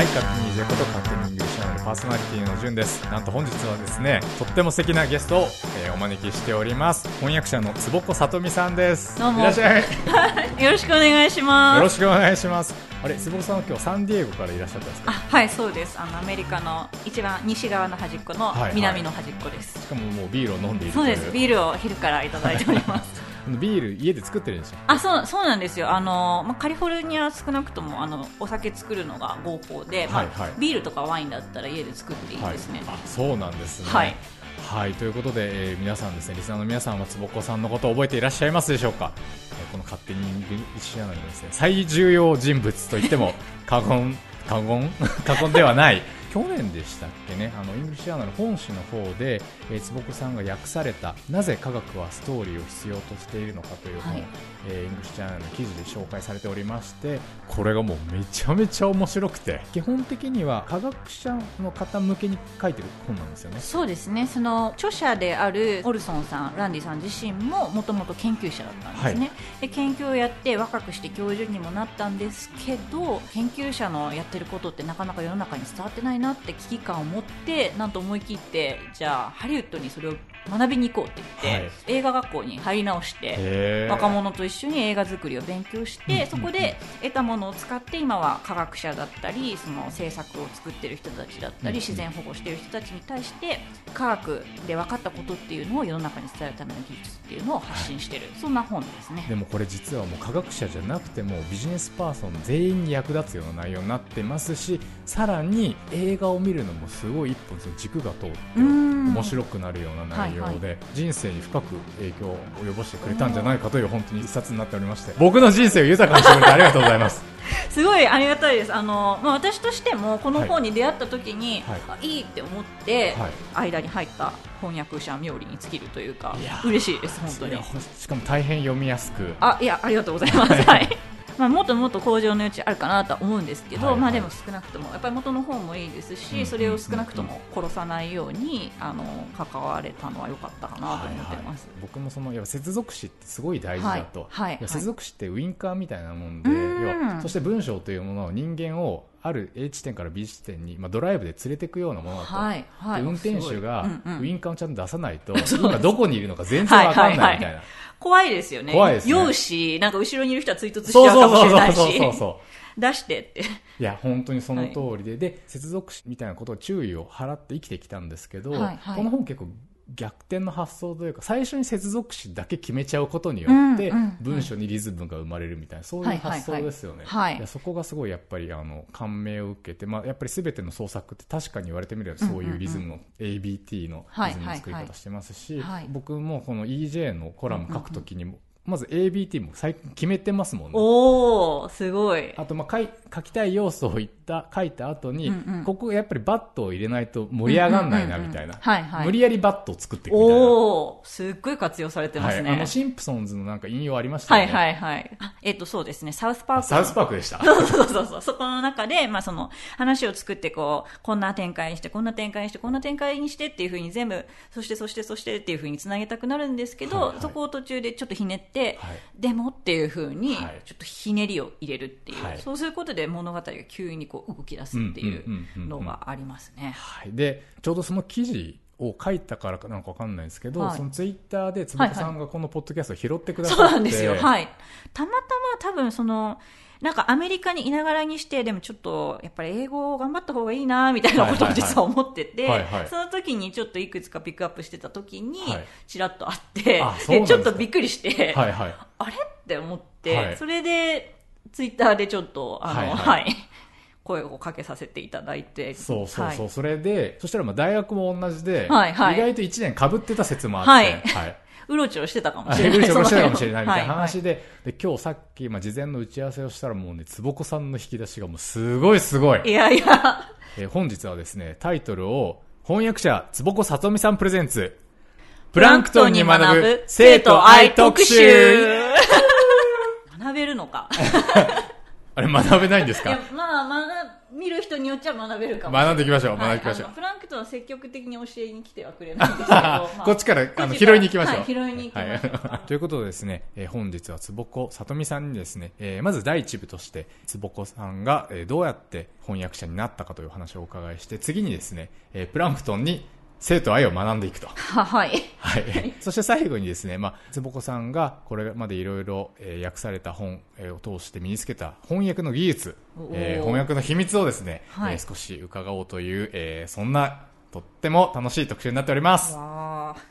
はい、勝手に EJ こと勝手に English Journal パーソナリティのじゅんです。なんと本日はですね、とっても素敵なゲストを、えーお招きしております。翻訳者の坪子理美さんです。どうもいらっしゃい。よ よろしくお願いします。ろしくお願いします。あれ、坪子さんは今日サンディエゴからいらっしゃったんですあかはいそうですあのアメリカの一番西側の端っこのはいはい南の端っこです、しかももうビールを飲んでいるとそう。ですビールを昼からいただいておりますビール家で作ってるんですよ。あそうそうなんですよあの、まあ、カリフォルニアは少なくともあのお酒作るのが合法で、まあはいはいビールとかワインだったら家で作っていいですね、はい、あそうなんですね。はい。はい、ということで、えー皆さんですね、リスナーの皆さんは坪子さんのことを覚えていらっしゃいますでしょうか？えーこの勝手に English Journal のですね、最重要人物と言っても過言、過言、過言ではない。去年でしたっけね、あの English Journal 本誌の方で、えー坪子さんが訳されたなぜ科学はストーリーを必要としているのかという本、はい。えー English Journal の記事で紹介されておりましてこれがもうめちゃめちゃ面白くて。基本的には科学者の方向けに書いてる本なんですよね。そうですね。その著者であるオルソンさんランディさん自身ももともと研究者だったんですね、で研究をやって若くして教授にもなったんですけど研究者のやってることってなかなか世の中に伝わってないなって危機感を持ってなんと思い切ってじゃあハリウッドにそれを学びに行こうって言って、はい。映画学校に入り直して若者と一緒に映画作りを勉強して、そこで得たものを使って今は科学者だったりその制作を作ってる人たちだったり、自然保護してる人たちに対して科学で分かったことっていうのを世の中に伝えるための技術っていうのを発信してる、そんな本ですね。でもこれ実はもう科学者じゃなくてもビジネスパーソン全員に役立つような内容になってますしさらに映画を見るのもすごい一本その軸が通ってうん。面白くなるような内容で、はい。人生に深く影響を及ぼしてくれたんじゃないかという本当に一冊になっておりまして僕の人生を豊かにしてくれてありがとうございます。すごいありがたいです。あの、まあ、私としてもこのはい本に出会った時に、はい。あいいって思って、はい。間に入った翻訳者冥利に尽きるというか嬉しいです本当に。しかも大変読みやすく。あいやありがとうございます。はい。まあ、もっともっと向上の余地あるかなとは思うんですけど、はいはい。まあでも少なくともやっぱり元の本もいいですし、うんそれを少なくとも殺さないようにあの関われたのは良かったかなと思ってます。僕もそのや接続詞ってすごい大事だと、はい。はい。や接続詞ってウインカーみたいなもんで、うん。要はそして文章というものを人間をある A 地点から B 地点に、まあ、ドライブで連れていくようなものだと、はいはい。で運転手がウインカーをちゃんと出さないと、今どこにいるのか全然わかんないみたいな、はいはいは怖いですよね。怖いですね。酔うし、なんか後ろにいる人は追突しちゃうかもしれないそうそうそうそうし、そう。出してって。いや本当にその通りで、で接続詞みたいなことを注意を払って生きてきたんですけど、はいはい。この本結構逆転の発想というか最初に接続詞だけ決めちゃうことによって、文章にリズムが生まれるみたいなそういう発想ですよね、はい。はいそこがすごいやっぱりあの感銘を受けて、まあ、やっぱり全ての創作って確かに言われてみればそういうリズムの、ABT のリズムの作り方してますし、僕もこの EJ のコラム書くときにも、まず ABT も最近決めてますもんね。おー、すごい。あと、まあ、書きたい要素を言った、書いた後に、うんうんここやっぱりバットを入れないと盛り上がんないな、みたいな。はいはい無理やりバットを作っていくみたいな。おー、すっごい活用されてますね。はい。あの、シンプソンズのなんか引用ありましたよね。はいはいはい。あえっ、と、そうですね、サウスパークの。サウスパークでした。そうそうそうそう。そこの中で、まあその話を作ってこう、こんな展開にして、こんな展開にして、こんな展開にしてっていうふうに全部、そしてそしてそしてっていうふうにつなげたくなるんですけど、はいはいそこを途中でちょっとひねって、はいでもっていうふうにはい、ちょっとひねりを入れるっていう、はいそうすることで物語が急にこう動き出すっていうのがありますね。はい。で、ちょうどその記事を書いたからかなんかわかんないんですけど、はいそのツイッターでつばこさんがこのポッドキャストを拾ってくださって、そうなんですよ。はい。たまたま多分その、なんかアメリカにいながらにして、でもちょっと、やっぱり英語を頑張った方がいいな、みたいなことをはいはいはい実は思ってて、はいはいその時にちょっといくつかピックアップしてた時にはい、ちらっとあって、ちょっとびっくりして、はいはい。あれ？って思って、はいそれで、ツイッターでちょっと、あの、はいは、はいい声をかけさせていただいて、そうそうそう。はい。それで、そしたらまあ大学も同じで、はいはい。意外と1年被ってた説もあって、はい。はい。うろちょろしてたかもあしれない。レベル上してたかもしれないみたいなはい話で、で、今日さっき、まあ、事前の打ち合わせをしたらもうね、坪子さんの引き出しがもうすごいすごい。いやいや、えー本日はですね、タイトルを、翻訳者、坪子さとみさんプレゼンツ、プランクトンに学ぶ生徒愛特集。学べるのか。あれ学べないんですか？いや、まあ、学見る人によっちゃ学べるかもしれない。学んでいきましょう。はい。学んでいきましょう。プランクトンは積極的に教えに来てはくれないんですけど、ま あこっちからあのこっちから拾いに行きましょう。はい拾いに行きましょう。はい。ということでですね、えー本日は坪子さとみさんにですね、えーまず第一部として坪子さんが、えーどうやって翻訳者になったかというお話をお伺いして、次にですね、えープランクトンに生と愛を学んでいくと。ははいはい。そして最後にですね、まあ、坪子さんがこれまでいろいろえー訳された本えーを通して身につけた翻訳の技術、えー翻訳の秘密をですね、はいえー少し伺おうという、えーそんなとっても楽しい特集になっております。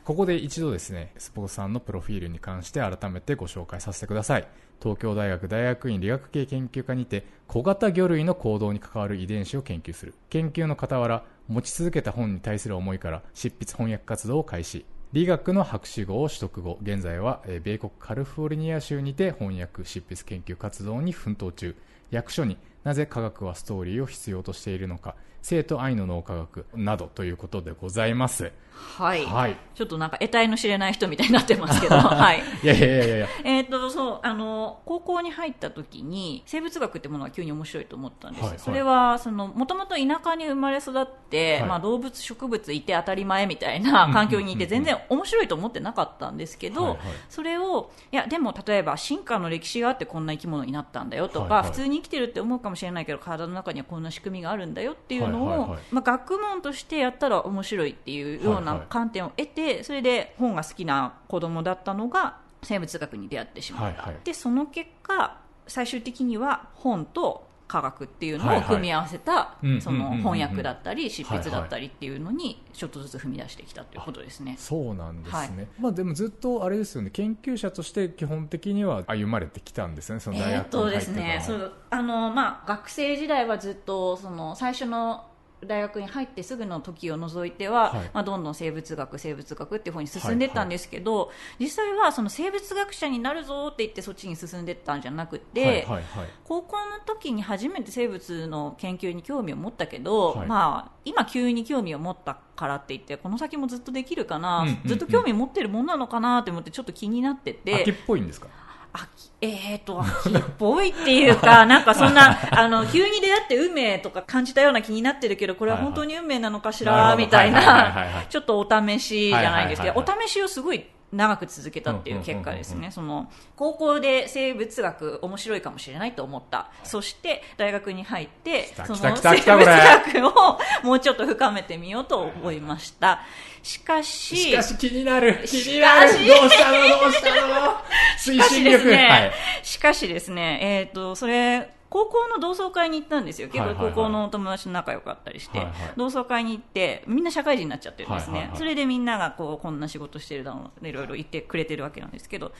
ここで一度ですね、スポーツさんのプロフィールに関して改めてご紹介させてください。東京大学大学院理学系研究科にて、小型魚類の行動に関わる遺伝子を研究する。研究の傍ら、持ち続けた本に対する思いから、執筆翻訳活動を開始。理学の博士号を取得後、現在は、米国カリフォルニア州にて翻訳、執筆研究活動に奮闘中。役所になぜ科学はストーリーを必要としているのか、生と愛の脳科学などということでございます。はい、はい。ちょっとなんか得体の知れない人みたいになってますけど、はい。いやいやいやいや。えっと、そう、あの、高校に入った時に、生物学ってものが急に面白いと思ったんです。はいはいそれは、その、もともと田舎に生まれ育って、はいまあ動物、植物いて当たり前みたいな環境にいて、全然面白いと思ってなかったんですけど、はいはいそれを、いや、でも例えば進化の歴史があってこんな生き物になったんだよとか、はいはい普通に生きてるって思うかもしれないけど、体の中にはこんな仕組みがあるんだよっていういはいはい。まあ学問としてやったら面白いっていうようない観点を得て、それで本が好きな子供だったのが生物学に出会ってしまう、はいはい。でその結果最終的には本と科学っていうのを組み合わせた、うんその翻訳だったり執筆だったりっていうのにちょっとずつ踏み出してきたということですね。そうなんですね。はい。まあでもずっとあれですよね、研究者として基本的には歩まれてきたんですね、その大学に入ってから。ですね、そうあのまあ学生時代はずっとその最初の大学に入ってすぐの時を除いては、はい。まあ、どんどん生物学、生物学っていう方に進んでいったんですけど、実際はその生物学者になるぞって言ってそっちに進んでいったんじゃなくて、はいはいはい。高校の時に初めて生物の研究に興味を持ったけど、はい。まあ、今急に興味を持ったからって言ってこの先もずっとできるかな、うんうんうん。ずっと興味持ってるもんなのかなって思ってちょっと気になってて。秋っぽいんですか？秋えーと秋っぽいっていうか なんかそんなあの急に出会って運命とか感じたような気になってるけどこれは本当に運命なのかしら、はいはいみたいはいはいはいはいなちょっとお試しじゃないんですけど、はいはいはいお試しをすごい長く続けたっていう結果ですね、その高校で生物学面白いかもしれないと思った、そして大学に入ってたその生物学をもうちょっと深めてみようと思いました。しかし、しかし気になる。気し。になる。どうしたの？どうしたの？推 しかし進力ですね、はい。しかしですね、えっ、と、それ、高校の同窓会に行ったんですよ。結構はいはい。はい高校のお友達と仲良かったりして、はいはい。同窓会に行って、みんな社会人になっちゃってるんですね。はいはいはい。それでみんながこう、こんな仕事してるだろう、いろいろ言ってくれてるわけなんですけど、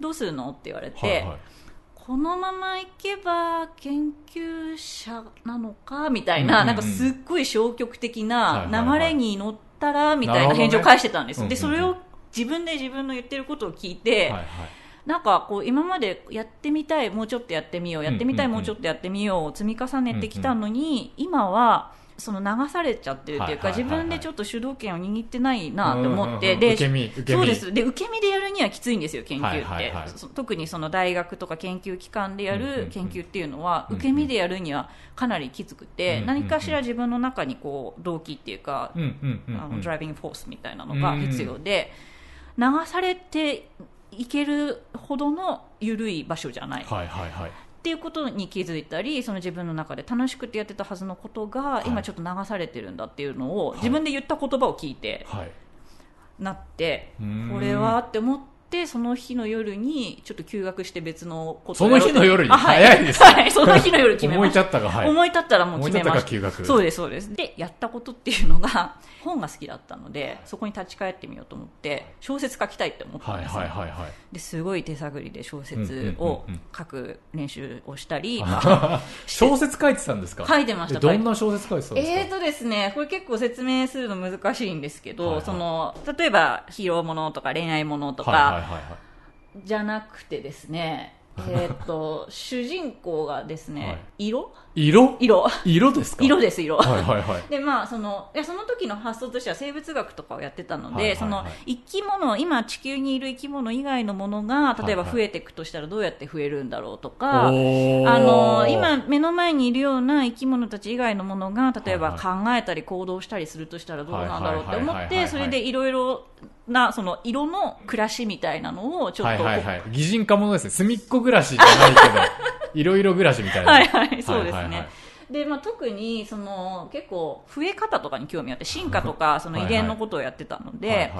どうするの？って言われて、はいはい。このままいけば研究者なのか？みたいな、うんうんうん。なんかすっごい消極的はいなはいはい。流れに乗ったらみたないな返事を返してたんです、うんうんうん。でそれを自分で自分の言ってることを聞いて、はいはい。なんかこう今までやってみたいもうちょっとやってみようやってみたいもうちょっとやってみようを積み重ねてきたのに、今はその流されちゃってるっていうか、自分でちょっと主導権を握ってないなって思って、で受けそうです。で受け身でやるにはきついんですよ研究って、特にその大学とか研究機関でやる研究っていうのは、受け身でやるにはかなりきつくて、何かしら自分の中にこう動機っていうか、あうんのドライビングフォースみたいなのが必要で、流されていけるほどの緩い場所じゃない、っはいはいはいていうことに気づいたりその自分の中で楽しくてやってたはずのことが、い。今ちょっと流されてるんだっていうのを、自分で言った言葉を聞いてはい。なってこれはって思ってその日の夜にちょっと休学して別のことその日の夜に？あはい、早いですはい、その日の夜決め思いました立ったがはい。思い立ったらもう決めましたが休学。そうですそうです。でやったことっていうのが本が好きだったのでそこに立ち返ってみようと思って小説書きたいって思ったんはいですよ、はいはいはいですごい手探りで小説うんうんをうんうん。書く練習をしたり、小説書いてたんですか？書いてました。えどんな小説書いてたんですか？えーとですね、これ結構説明するの難しいんですけど、はいはい。その例えばヒーローものとか恋愛ものとか、はいはいじゃなくてですねえーっと主人公がですね、はい。色？色？色。色ですか？色です色、はいはいはい。でまあそのいやその時の発想としては生物学とかをやってたので、はいはいはい。その生き物今地球にいる生き物以外のものが例えばはいはい。増えていくとしたらどうやって増えるんだろうとか、おー。あの今目の前にいるような生き物たち以外のものが例えばはい考えたり行動したりするとしたらどうなんだろうって思っはいはいはいはいはい。てそれでいろいろなその色の暮らしみたいなのをちょっとはいはいはい。擬人化ものですね。隅っこ暮らしじゃないけど、いろいろ暮らしみたいな。はいはいそうですね、はいはいはいでまあ、特にその結構増え方とかに興味あって進化とかその遺伝のことをやってたので、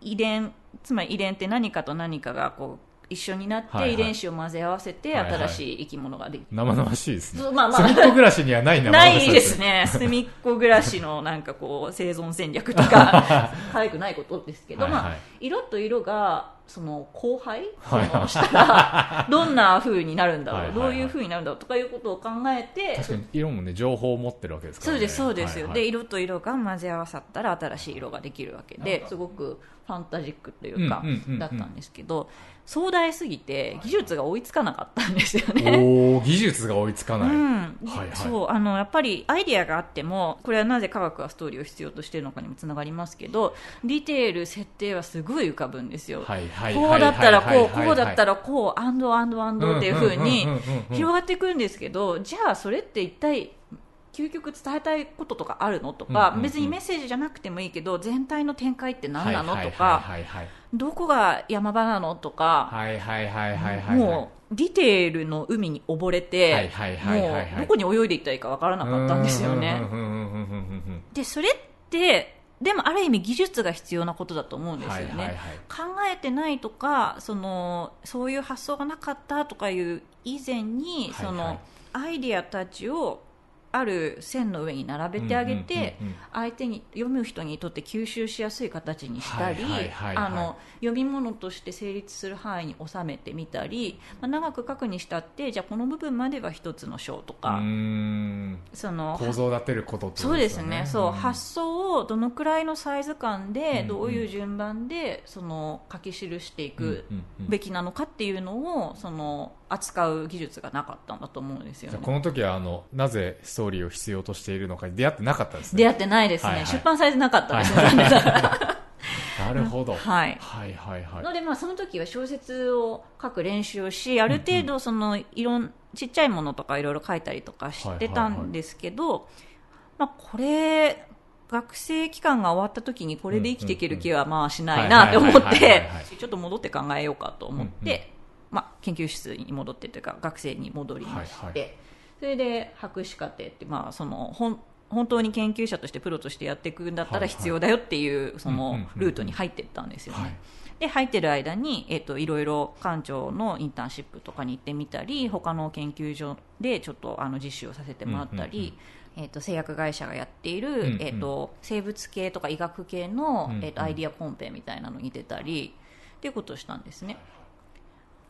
遺伝つまり遺伝って何かと何かがこう一緒になって遺伝子を混ぜ合わせて新しい生き物ができる、生々しいですね。まあまあ。隅っこ暮らしにはないないです。ね。隅っこ暮らしのなんかこう生存戦略とか早くないことです。けど、まあ、色と色がその後輩、はい。そのしたらどんな風になるんだろう、どういう風になるんだろうとかいうことを考えて。確かに色もね、情報を持ってるわけですからね。そうですそうですよ、はいはい。で色と色が混ぜ合わさったら新しい色ができるわけですごくファンタジックというか、うんうんうんうん。だったんですけど壮大すぎて技術が追いつかなかったんですよね。おー技術が追いつかない。うん。はいはい。そうあのやっぱりアイディアがあってもこれはなぜ科学がストーリーを必要としているのかにもつながりますけどディテール設定はすごい浮かぶんですよ、はいはいこうだったらこうこうだったららこうアンドアンドアンドっていう風にうんうんうんうんうん。広がっていくんですけどじゃあそれって一体究極伝えたいこととかあるのとか、うんうんうん別にメッセージじゃなくてもいいけど全体の展開って何なのはいはいとかはいはい。どこが山場なのとか。もうディテールの海に溺れて、どこに泳いでいったらいいかわからなかったんですよね。でそれってでもある意味技術が必要なことだと思うんですよね、はいはいはい。考えてないとかそのそういう発想がなかったとかいう以前に、はいはい。そのアイディアたちをある線の上に並べてあげて、相手に読む人にとって吸収しやすい形にしたりあの読み物として成立する範囲に収めてみたり、まあ、長く書くにしたってじゃあこの部分までは一つの章とか、その構造を立てることってこそうですよね。すね、そう、ん発想をどのくらいのサイズ感で、うんどういう順番でその書き記していくべきなのかっていうのをその扱う技術がなかったんだと思うんですよね。この時はあのなぜストーリーを必要としているのかに出会ってなかったですね。出会ってないですね、はいはい。出版されてなかったですね、残念ながら なるほど。はい。はいはいはい。ので、まあ、その時は小説を書く練習をしある程度そのいろんちっちゃいものとかいろいろ書いたりとかしてたんですけど、まあ、これ学生期間が終わった時にこれで生きていける気はまあしないなって思ってはいちょっと戻って考えようかと思っうんて、まあ、研究室に戻ってというか学生に戻りまして、はいはそれで博士課程って、まあ、その本本当に研究者としてプロとしてやっていくんだったら必要だよっていうそのうんルートに入っていったんですよね。はい。で入ってる間に、えっといろいろ館長のインターンシップとかに行ってみたり他の研究所でちょっとあの実習をさせてもらったり、えっと製薬会社がやっている、んうん。えっと生物系とか医学系の、うんうん。えっとアイディアコンペみたいなのに出たりっていうことをしたんですね。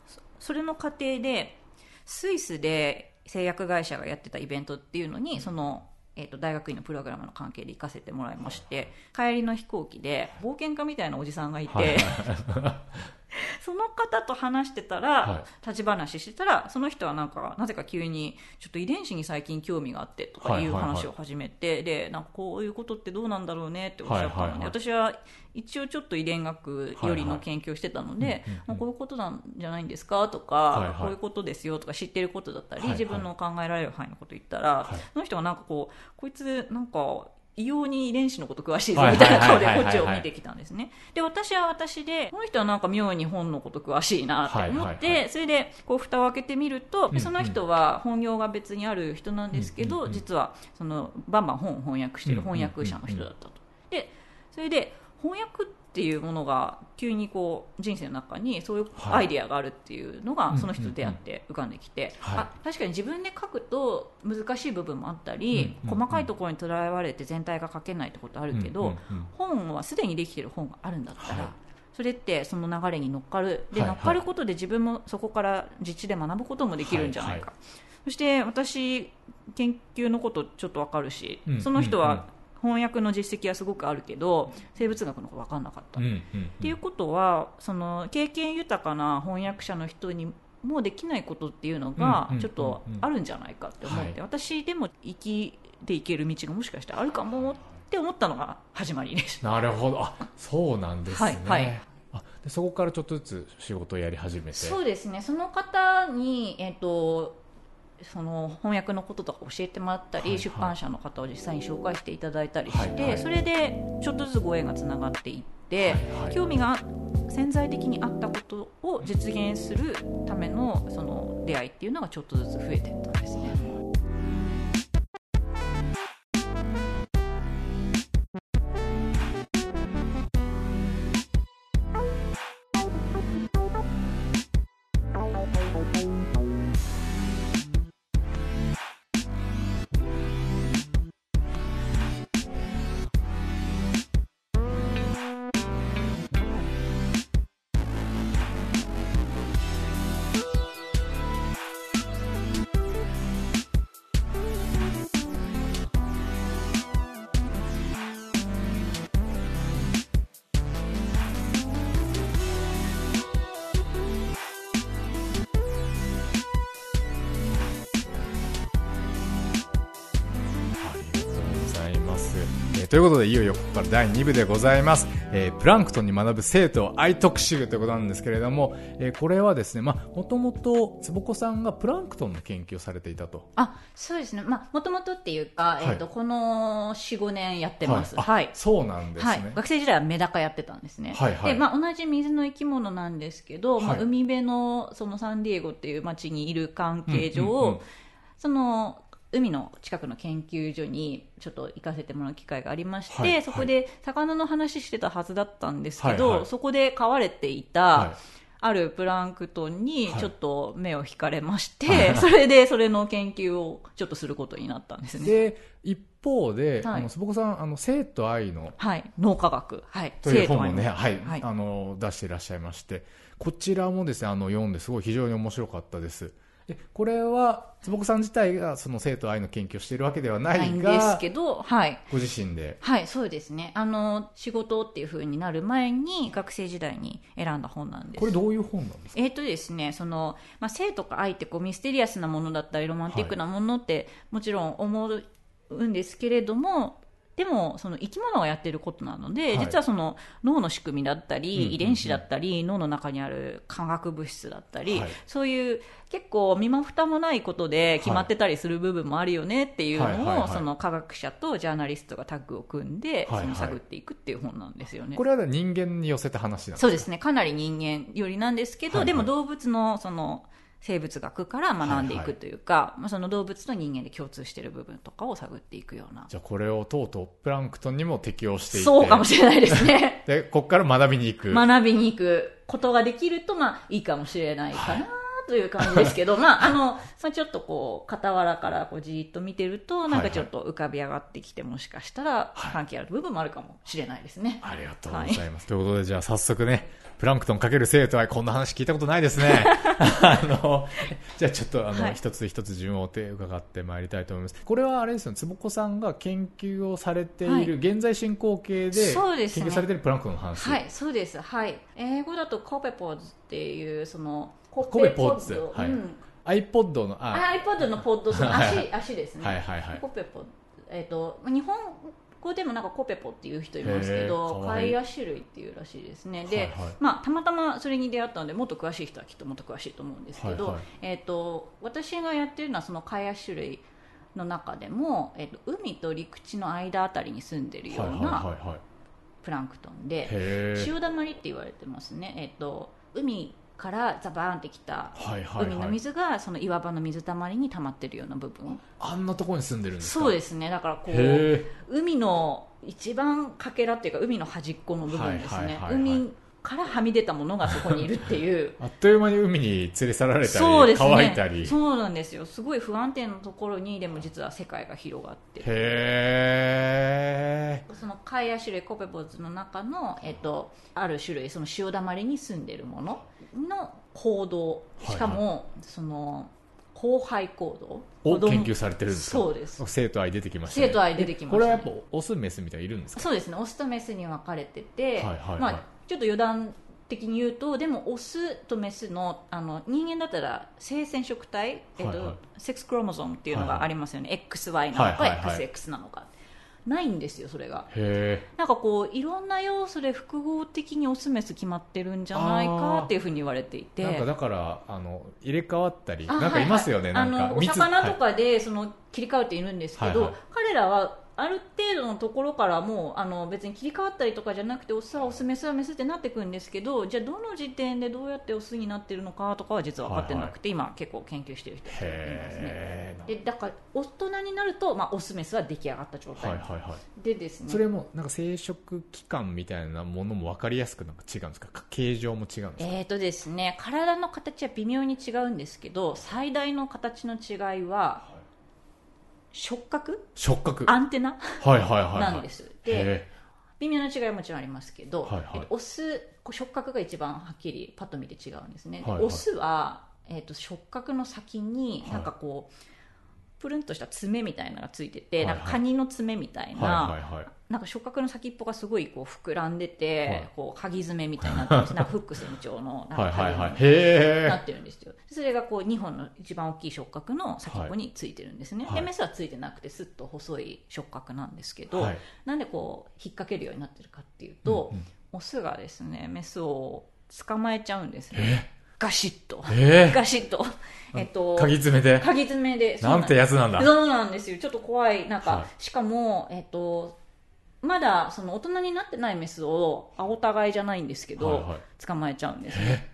そそれの過程でスイスで製薬会社がやってたイベントっていうのにその、えー、と大学院のプログラムの関係で行かせてもらいまして帰りの飛行機で冒険家みたいなおじさんがいて、はい。その方と話してたら、は立ち話してたらその人はなんかなぜか急にちょっと遺伝子に最近興味があってとかいうはいはい。はい話を始めて、でなんかこういうことってどうなんだろうねっておっしゃったので、はいはいはい。私は一応ちょっと遺伝学よりの研究をしてたので、こういうことなんじゃないんですかとか、はいはい。こういうことですよとか知ってることだったり、はいはい。自分の考えられる範囲のこと言ったら、はい。その人がなんかこうこいつなんか異様に遺伝子のこと詳しいぞはいみたいな顔でこっちを見てきたんですね。で私は私でこの人はなんか妙に本のこと詳しいなって思って、それでこう蓋を開けてみると、その人は本業が別にある人なんですけど、実はそのバンバン本を翻訳している翻訳者の人だったと。でそれで翻訳っていうものが急にこう人生の中にそういうはいアイディアがあるっていうのがその人と出会って浮かんできて、はい。あ確かに自分で書くと難しい部分もあったり、細かいところにとらわれて全体が書けないってことあるけど、本はすでにできてる本があるんだったら、はい。それってその流れに乗っかる。で、乗っかることで自分もそこから実地で学ぶこともできるんじゃないか、はいそして私研究のことちょっとわかるし、うん。その人は翻訳の実績はすごくあるけど生物学のこと分かんなかった、うんうんうん。っていうことはその経験豊かな翻訳者の人にもうできないことっていうのがうんうんちょっとあるんじゃないかって思って、はい。私でも生きていける道がもしかしたらあるかもって思ったのが始まりです。なるほど。あそうなんですね、はいはい。あでそこからちょっとずつ仕事をやり始めて。そうですね。その方に、えっとその翻訳のこととか教えてもらったり、はいはい。出版社の方を実際に紹介していただいたりして、はいはい。それでちょっとずつご縁がつながっていって、はいはい。興味が潜在的にあったことを実現するためのその出会いっていうのがちょっとずつ増えていったんですね。ということで、いよいよここから第2部でございます。えープランクトンに学ぶ生徒愛特集ということなんですけれども、えーこれはですね、まあ、もともと、坪子さんがプランクトンの研究をされていたと。あそうですね、まあ、もともとっていうか、はい。えっとこの4、5年やってます。あはい。そうなんですはい。ね。、学生時代はメダカやってたんですね、はいはい。でまあ、同じ水の生き物なんですけど、まあ、はい。海辺のそのサンディエゴっていう町にいる関係上、うんうんうん。その海の近くの研究所にちょっと行かせてもらう機会がありまして、はいそこで魚の話してたはずだったんですけど、はいはい。そこで飼われていた、はい。あるプランクトンにはい。ちょっと目を引かれまして、はい。それでそれの研究をちょっとすることになったんですね。で、一方で、はい。あの、坪子さん、あの、生と愛のはい、脳科学、はい、という本を生徒ね、はい、はい。あの、出していらっしゃいまして、こちらもですね、あの、読んですごい非常に面白かったです。でこれは、坪子さん自体がその生と愛の研究をしているわけではなないいが、んですけど、はい、ご自身で。はい、そうですね。あの、仕事っていう風になる前に学生時代に選んだ本なんです。これどういう本なんですか？えーとですね、その、まあ、性とか愛ってこうミステリアスなものだったりロマンティックなものって、もちろん思うんですけれども、でもその生き物がやってることなので、はい。実はその脳の仕組みだったり、遺伝子だったり脳の中にある化学物質だったり、はい。そういう結構身も蓋もないことで決まってたりする部分もあるよねっていうのを、はいはいはい。その科学者とジャーナリストがタッグを組んで、はいはい。その探っていくっていう本なんですよね。これは人間に寄せた話なんですか？そうですね、かなり人間よりなんですけど、はいはい。でも動物のその生物学から学んでいくというか、まあ、その動物と人間で共通している部分とかを探っていくような。じゃあこれをとうとうプランクトンにも適用していて。そうかもしれないですね。で、ここから学びに行く。学びに行くことができると、まあ、いいかもしれないかな。という感じですけど、まあ、あの、まあ、ちょっとこう、傍らからこうじーっと見てると、なんかちょっと浮かび上がってきて、もしかしたら関係ある部分もあるかもしれないですね。ありがとうございます。ということで、じゃあ早速ね、プランクトンかける生徒はこんな話聞いたことないですね。あの、じゃあちょっとあの、はい一つ一つ順を追って伺ってまいりたいと思います。これはあれですよね、坪子さんが研究をされている、現在進行形で、研究されているプランクトンの話。はい、そうです。はい。英語だとコペポーズっていう、その、ココペポーズはい。うん。iPod の、あ、あ iPod のポッド、そのはい。足、足ですね。はいはいはい。コペポ、えっ、と、日本語でもなんかコペポっていう人いますけど、カイア種類っていうらしいですね。で、はいはい。まあ、たまたまそれに出会ったので、もっと詳しい人はきっともっと詳しいと思うんですけど、はいはい。えっ、と、私がやってるのはそのカイア種類の中でも、えっ、と、海と陸地の間あたりに住んでるような。プランクトンで、へー。潮だまりって言われてますね、えっと、海からザバーンってきた海のはい。水がその岩場の水たまりに溜まってるような部分。あんなところに住んでるんですか？そうですね。だからこうへ海の一番かけらっていうか海の端っこの部分ですね。海からはみ出たものがそこにいるっていう。ー あっという間に海に連れ去られたり、そうですね。乾いたり。そうなんですよ。すごい不安定なところにでも実は世界が広がって。へそのカイア種類コペポズの中の、えっと、ある種類その潮だまりに住んでるものの行動。しかも、その交配行動。ーを研究されてるんですか？そうです。生徒愛出てきましたね。生徒愛出てきましたね。これはやっぱオスメスみたいないるんですか？そうですね。オスとメスに分かれてて、はいはいはい。まあ、ちょっと余談的に言うとでもオスとメスのあの人間だったら性染色体、えっとはいはい。セックスクロモゾームっていうのがありますよね、XY なのか、はいはいはい。XX なのか。ないんですよそれが。へなんかこういろんな要素で複合的にオスメス決まってるんじゃないかっていうふうに言われていて。えなんかだからあの入れ替わったりあなんかいますよね、はいはいあのおなんか密魚とかでその切り替わっているんですけど、はいはい。彼らはある程度のところからもうあの別に切り替わったりとかじゃなくてオスはオスメスはメスってなってくるんですけどじゃあどの時点でどうやってオスになってるのかとかは実は分かってなくて、今結構研究してる人がいますね。でだから大人になると、まあ、オスメスは出来上がった状態、はいはいはい。でですね。それもなんか生殖器官みたいなものも分かりやすくなんか違うんですかか？形状も違うんですか、えーとですね、体の形は微妙に違うんですけど最大の形の違いは触覚？触覚。アンテナ？はいはいはいはい。なんです、でへ微妙な違いはもちろんありますけど、はいはい。えっとオス触覚が一番はっきりパッと見て違うんですね、ではいはい。オスは、えっと触覚の先にはいなんかこう、プルンとした爪みたいなのがついてて、なんかカニの爪みたいえな、なんか触覚の先っぽがすごいこう膨らんでて、はい。こう鍵爪みたいになってるんですなんかフック船長のななってるんですよ。それがこう2本の一番大きい触覚の先っぽについてるんですね、はい。でメスはついてなくてすっと細い触覚なんですけど、はい。なんでこう引っ掛けるようになってるかっていうと、うんうん。オスがですねメスを捕まえちゃうんですねガシッと。ええガシッと。えっと鍵爪で？鍵爪で。そうなんてやつなんだ。そうなんですよ。ちょっと怖い。なんか、はい。しかもえっとまだその大人になってないメスをあお互いじゃないんですけど、はいはい。捕まえちゃうんです。ね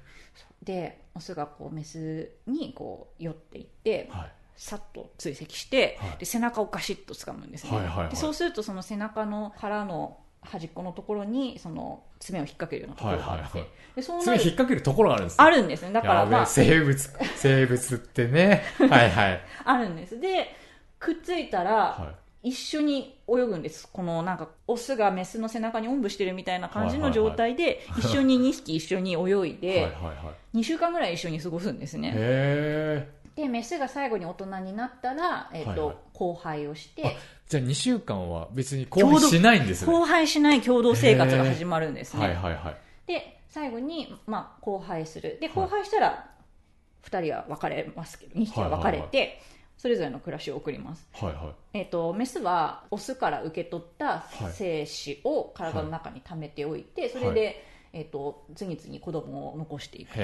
でオスがこうメスにこう寄っていってはい。さっと追跡して、はい。で背中をガシッと掴むんですね、はいはいはい。でそうするとその背中の腹の端っこのところにその爪を引っ掛けるようなところがあって、はいはいはい。でそうな爪る引っ掛けるところがあるんですあるんですね。だからまあ。生物生物ってね。はいはい。あるんです。でくっついたら、は一緒に泳ぐんです。このなんかオスがメスの背中におんぶしてるみたいな感じのはいはいはい。状態で一緒に2匹一緒に泳いいはいではいはい。2週間ぐらい一緒に過ごすんですね。へえでメスが最後に大人になったら、えっとはいはい。交配をしてあじゃあ2週間は別に交配しないんですね。交配しない共同生活が始まるんですね、はい。はい。はい。で最後に、まあ、交配する。ではい交配したら2人は別れますけど2匹は別れて、それぞれの暮らしを送ります。はい。はい。えっとメスはオスから受け取ったはい。精子を体の中に溜めておいて、それで、えっと次々に子供を残していくと。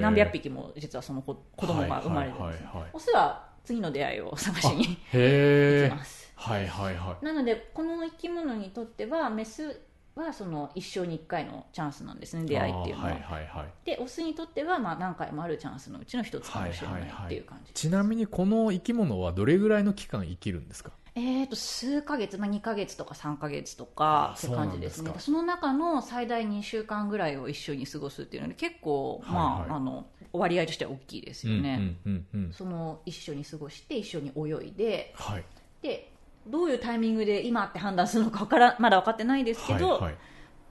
何百匹も実はその子子供が生まれるんです、はい。はい。はい。はい。オスは次の出会いを探しに行きますはいはいはい。なのでこの生き物にとってはメスはその一生に1回のチャンスなんですね出会いっていうのは、はいはいはい。でオスにとってはまあ何回もあるチャンスのうちの一つかもしれない。っていう感じ、ちなみにこの生き物はどれぐらいの期間生きるんですか？えー、と数ヶ月、まあ、2ヶ月とか3ヶ月とかあって感じですね。その中の最大2週間ぐらいを一緒に過ごすっていうので結構、まあはいはい。あの割合としては大きいですよね、うんうんうんうん。その一緒に過ごして一緒に泳いではい。でどういうタイミングで今って判断するのかわからまだ分かってないですけど、はいはい。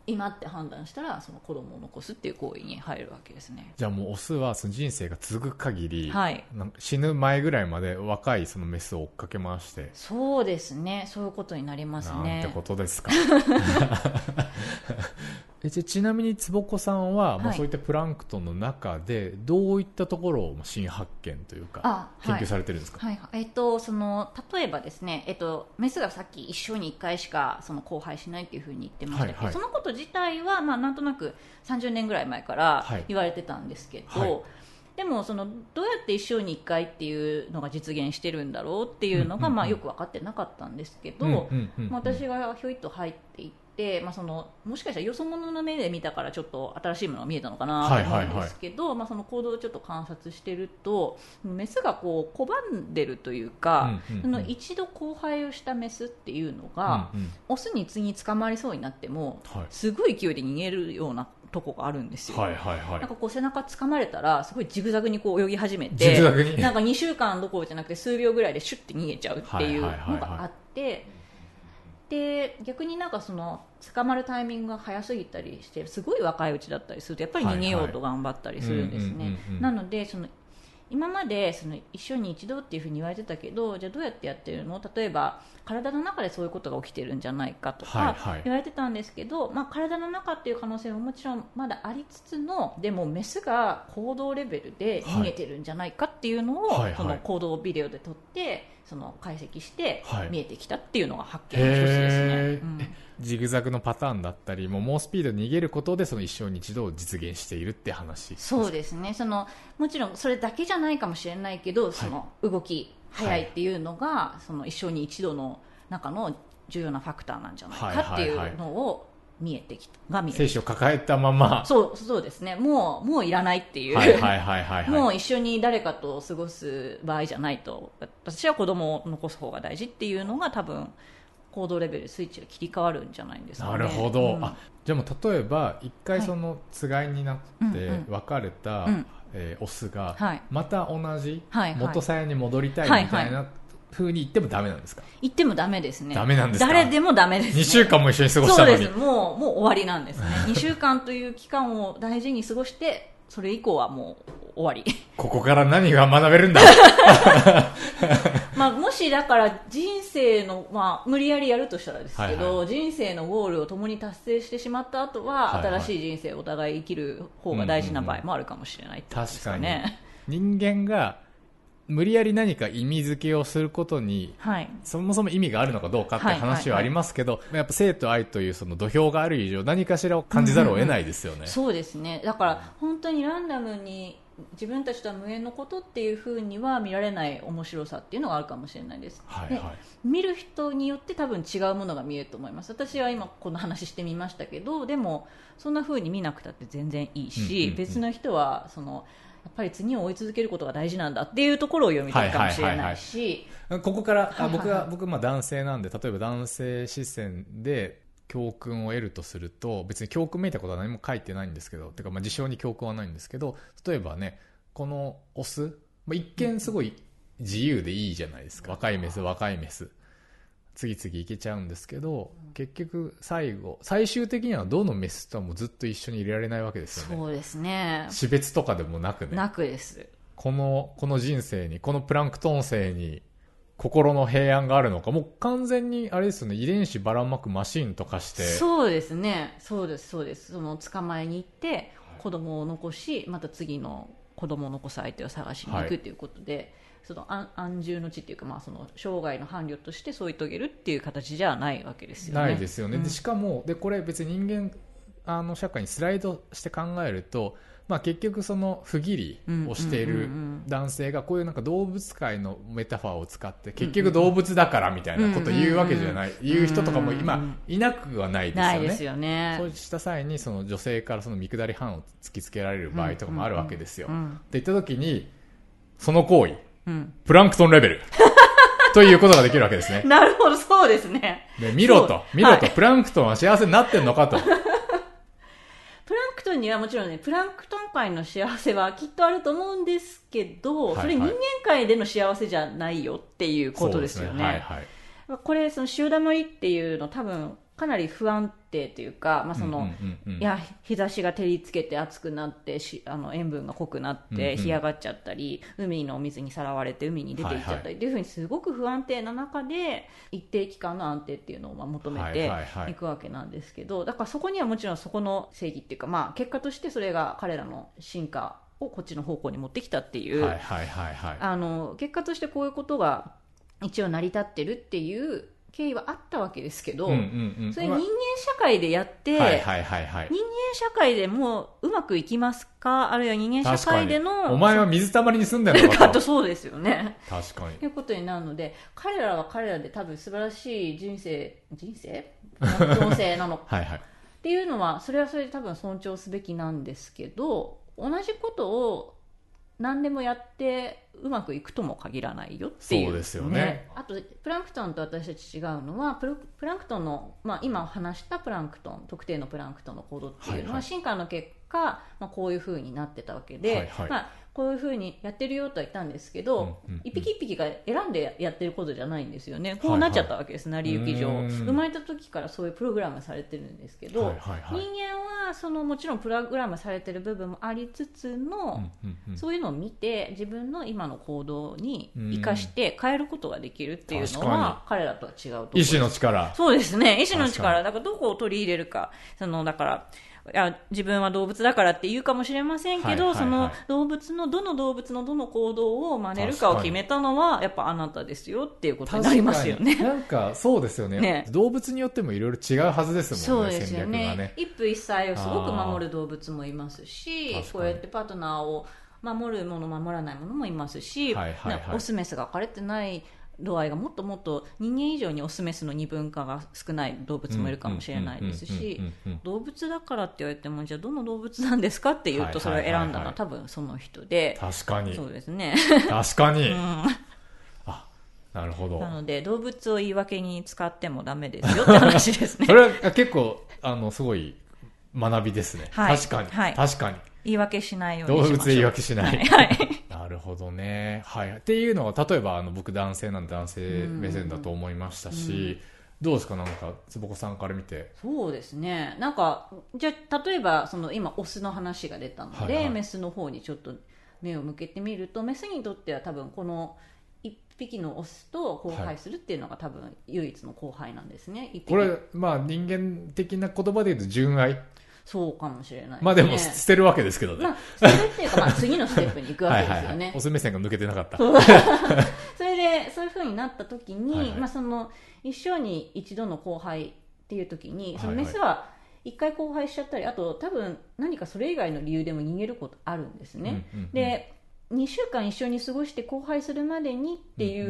今って判断したらその子供を残すっていう行為に入るわけですね。じゃあもうオスはその人生が続く限り、はい。死ぬ前ぐらいまで若いそのメスを追っかけ回して。そうですね。そういうことになりますなんてねことですか えじちなみに坪子さんは、まあ、はいそういったプランクトンの中でどういったところをまあ新発見というか研究されてるんですか、はいはい。えっと、その例えばですね、えっと、メスがさっき一生に1回しかその交配しないっていうふうに言ってましたけど、はいはい。そのこと自体は、まあ、なんとなく30年ぐらい前からはい。言われてたんですけど、はい。でもそのどうやって一生に1回っていうのが実現してるんだろうっていうのが、まあ、よく分かってなかったんですけど、私がひょいっと入っていって、まあ、そのもしかしたらよそ者の目で見たからちょっと新しいものが見えたのかなと思うんですけど、まあ、その行動をちょっと観察してるとメスがこう拒んでるというか、その一度交配をしたメスっていうのが、うんうん。オスに次捕まりそうになってもはい。すごい勢いで逃げるようなとこがあるんですよ。はいはいはい。なんかこう背中掴まれたらすごいジグザグにこう泳ぎ始めてなんか2週間どころじゃなくて数秒ぐらいでシュッて逃げちゃうっていうのがあってで逆になんかその捕まるタイミングが早すぎたりしてすごい若いうちだったりするとやっぱり逃げようと頑張ったりするんですね。なのでその今までその一生に一度っていうふうに言われてたけどじゃあどうやってやってるの？例えば体の中でそういうことが起きてるんじゃないかとか言われてたんですけど、まあ、体の中っていう可能性ももちろんまだありつつのでもメスが行動レベルで見えてるんじゃないかっていうのを、はいはい。その行動ビデオで撮ってその解析してはい。見えてきたっていうのが発見の一つですね。へー。うん。ジグザグのパターンだったりもう猛スピードで逃げることでその一生に一度を実現しているって話そうですね。そのもちろんそれだけじゃないかもしれないけど、その動き速いっていうのが、その一生に一度の中の重要なファクターなんじゃないかっていうのを見えてきたが見えて精き子を抱えたまま。たそうそうですね。もうもういらないっていう、はいはいはいはいはい。もう一緒に誰かと過ごす場合じゃないと。私は子供を残す方が大事っていうのが多分行動レベルスイッチが切り替わるんじゃないんですかね。なるほど、うん。あじゃあもう例えば一回はいそのつがいになってうんうん。別れた、うんえーオスがはい。また同じはいはい。元さやに戻りたいはいみたいな風に言ってもダメなんですか、言ってもダメですね。ダメなんですか？誰でもダメです、ね、2週間も一緒に過ごしそうたのに。です。もうもう終わりなんですね。2週間という期間を大事に過ごしてそれ以降はもう終わり。ここから何が学べるんだ？まあもしだから人生の、まあ、無理やりやるとしたらですけど、はい人生のゴールを共に達成してしまった後は、はいはい。新しい人生をお互い生きる方が大事な場合もあるかもしれないってことですかね、人間が無理やり何か意味付けをすることにはい。そもそも意味があるのかどうかってはい話はありますけど、やっぱ生と愛というその土俵がある以上何かしらを感じざるを得ないですよね。そうですね。だから本当にランダムに自分たちとは無縁のことっていうふうには見られない面白さっていうのがあるかもしれないです、ではいはい。見る人によって多分違うものが見えると思います。私は今この話してみましたけどでもそんな風に見なくたって全然いいし、うんうんうん別の人はそのやっぱり次を追い続けることが大事なんだっていうところを読みたいかもしれないし、ここから、あ僕は、僕、まあ男性なんで、例えば男性視線で教訓を得るとすると、別に教訓めいたことは何も書いてないんですけど、てかまあ事象に教訓はないんですけど、例えばね、このオス、まあ、一見すごい自由でいいじゃないですか。若いメス、若いメス。次々いけちゃうんですけど、結局最後、最終的にはどのメスともずっと一緒にいられないわけですよね。そうですね。死別とかでもなくね。なくです。この、この人生に、このプランクトン生に、心の平安があるのか、もう完全に、あれですよね、遺伝子ばらまくマシンとかして、そうですね。そうですそうです。その捕まえに行って子供を残しまた次の子供を残す相手を探しに行はいくということで、その安安住の地っていうか、まあ、その生涯の伴侶として添い遂げるっていう形じゃないわけですよね。ないですよね。うんでしかも、で、これ別に人間、あの、社会にスライドして考えると、まあ結局その不義理をしている男性がこういうなんか動物界のメタファーを使って結局動物だからみたいなことを言うわけじゃない、言う人とかも今いなくはないですよね。ないですよね。そうした際にその女性からその見下り犯を突きつけられる場合とかもあるわけですよ。うんって言った時に、その行為、うんプランクトンレベル。ということができるわけですね。なるほど、そうですね。で見ろと、見ろと、はいプランクトンは幸せになってんのかと。プランクトンにはもちろんね、プランクトン界の幸せはきっとあると思うんですけど、はいはいそれ人間界での幸せじゃないよっていうことですよね。はいはい。これ、その潮だまりっていうの多分かなり不安定というか、まあその、うんうんうんうんいや日差しが照りつけて暑くなってしあの塩分が濃くなっうんうん。て干上がっちゃったり、海のお水にさらわれて海に出ていっちゃったり、っていうふうにすごく不安定な中で一定期間の安定っていうのをまあ求めはいてはい。くわけなんですけどだからそこにはもちろんそこの正義っていうか、まあ、結果としてそれが彼らの進化をこっちの方向に持ってきたっていう、結果としてこういうことが一応成り立ってるっていう経緯はあったわけですけど、うんうんうんそれ人間社会でやって、はいはいはいはい。人間社会でもうまくいきますか？あるいは人間社会でのお前は水たまりに住んでるのかかと。とそうですよね確かにと。いうことになるので彼らは彼らで多分素晴らしい人生人生？人生なのっ はいはい。ていうのはそれはそれで多分尊重すべきなんですけど同じことを何でもやってうまくいくとも限らないよっていう。そうですよね。あとプランクトンと私たち違うのはプロプランクトンの、まあ、今話したプランクトン特定のプランクトンの行動っていうのは、はいはい。進化の結果、まあ、こういうふうになってたわけで、はいはい。まあ、こういうふうにやってるよとは言ったんですけど、うんうんうん。一匹一匹が選んでやってることじゃないんですよね。こうなっちゃったわけです、成り行き上。生まれた時からそういうプログラムされてるんですけど、はいはいはい。人間はそのもちろんプログラムされてる部分もありつつの、そういうのを見て自分の今の行動に生かして変えることができるっていうのは彼らとは違うと意志の力。そうですね。意志の力。だからどこを取り入れるか。そのだからいや自分は動物だからって言うかもしれませんけど、はいはいはい。その動物のどの動物のどの行動を真似るかを決めたのはやっぱあなたですよっていうことになりますよね。なんかそうですよね。ね。動物によってもいろいろ違うはずですもんねそうですよね。ね。一夫一妻をすごく守る動物もいますしこうやってパートナーを守るもの守らないものもいますし、はいはいはい。ねオスメスが分かれてない度合いがもっともっと人間以上にオスメスの二分化が少ない動物もいるかもしれないですし動物だからって言われてもじゃあどの動物なんですかっていうとそれを選んだのは多分その人で。確かに。そうですね、確かに、うん、あなるほど。なので動物を言い訳に使ってもダメですよって話ですね。それは結構あのすごい学びですね、はい。確かに、はい。確かに。言い訳しないように動しましょう。物で言い訳しない、はい。はい。なるほどね、はい、っていうのは例えばあの僕男性なんで男性目線だと思いましたし、どうですか？なんか坪子さんから見て。そうですね。なんかじゃあ例えばその今オスの話が出たので、はいはい。メスの方にちょっと目を向けてみるとメスにとっては多分この1匹のオスと交配するっていうのが多分唯一の交配なんですね、一匹。これまあ人間的な言葉で言うと純愛そうかもしれないね。まあでも捨てるわけですけどね、まあ、それっていうか、まあ、次のステップに行くわけですよね。オス目線が抜けてなかった。そ れでそういうふうになった時に、はい。はいまあ、その一生に一度の交配っていう時にそのはい。はいメスは一回交配しちゃったりあと多分何かそれ以外の理由でも逃げることあるんですね、うんうんうんで2週間一緒に過ごして交配するまでにっていんう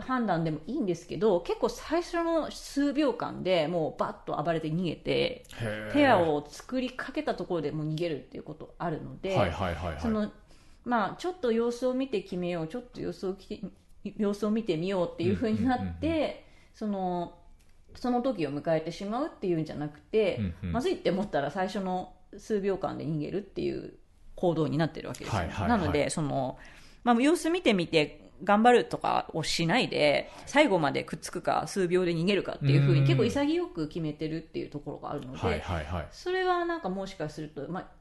判断でもいいんですけど結構最初の数秒間でもうバッと暴れて逃げてペアを作りかけたところでもう逃げるっていうことあるので、はいはいはいはい。そのまあ、ちょっと様子を見て決めようちょっと様子を様子を見てみようっていう風になって、うんうん。そのその時を迎えてしまうっていうんじゃなくて、うんうん。まずいって思ったら最初の数秒間で逃げるっていう行動になってるわけですよ、はいはいはい。なのでその、まあ、様子見てみて頑張るとかをしないで最後までくっつくか数秒で逃げるかっていう風うん。に結構潔く決めてるっていうところがあるので、それはなんかもしかすると、まあ、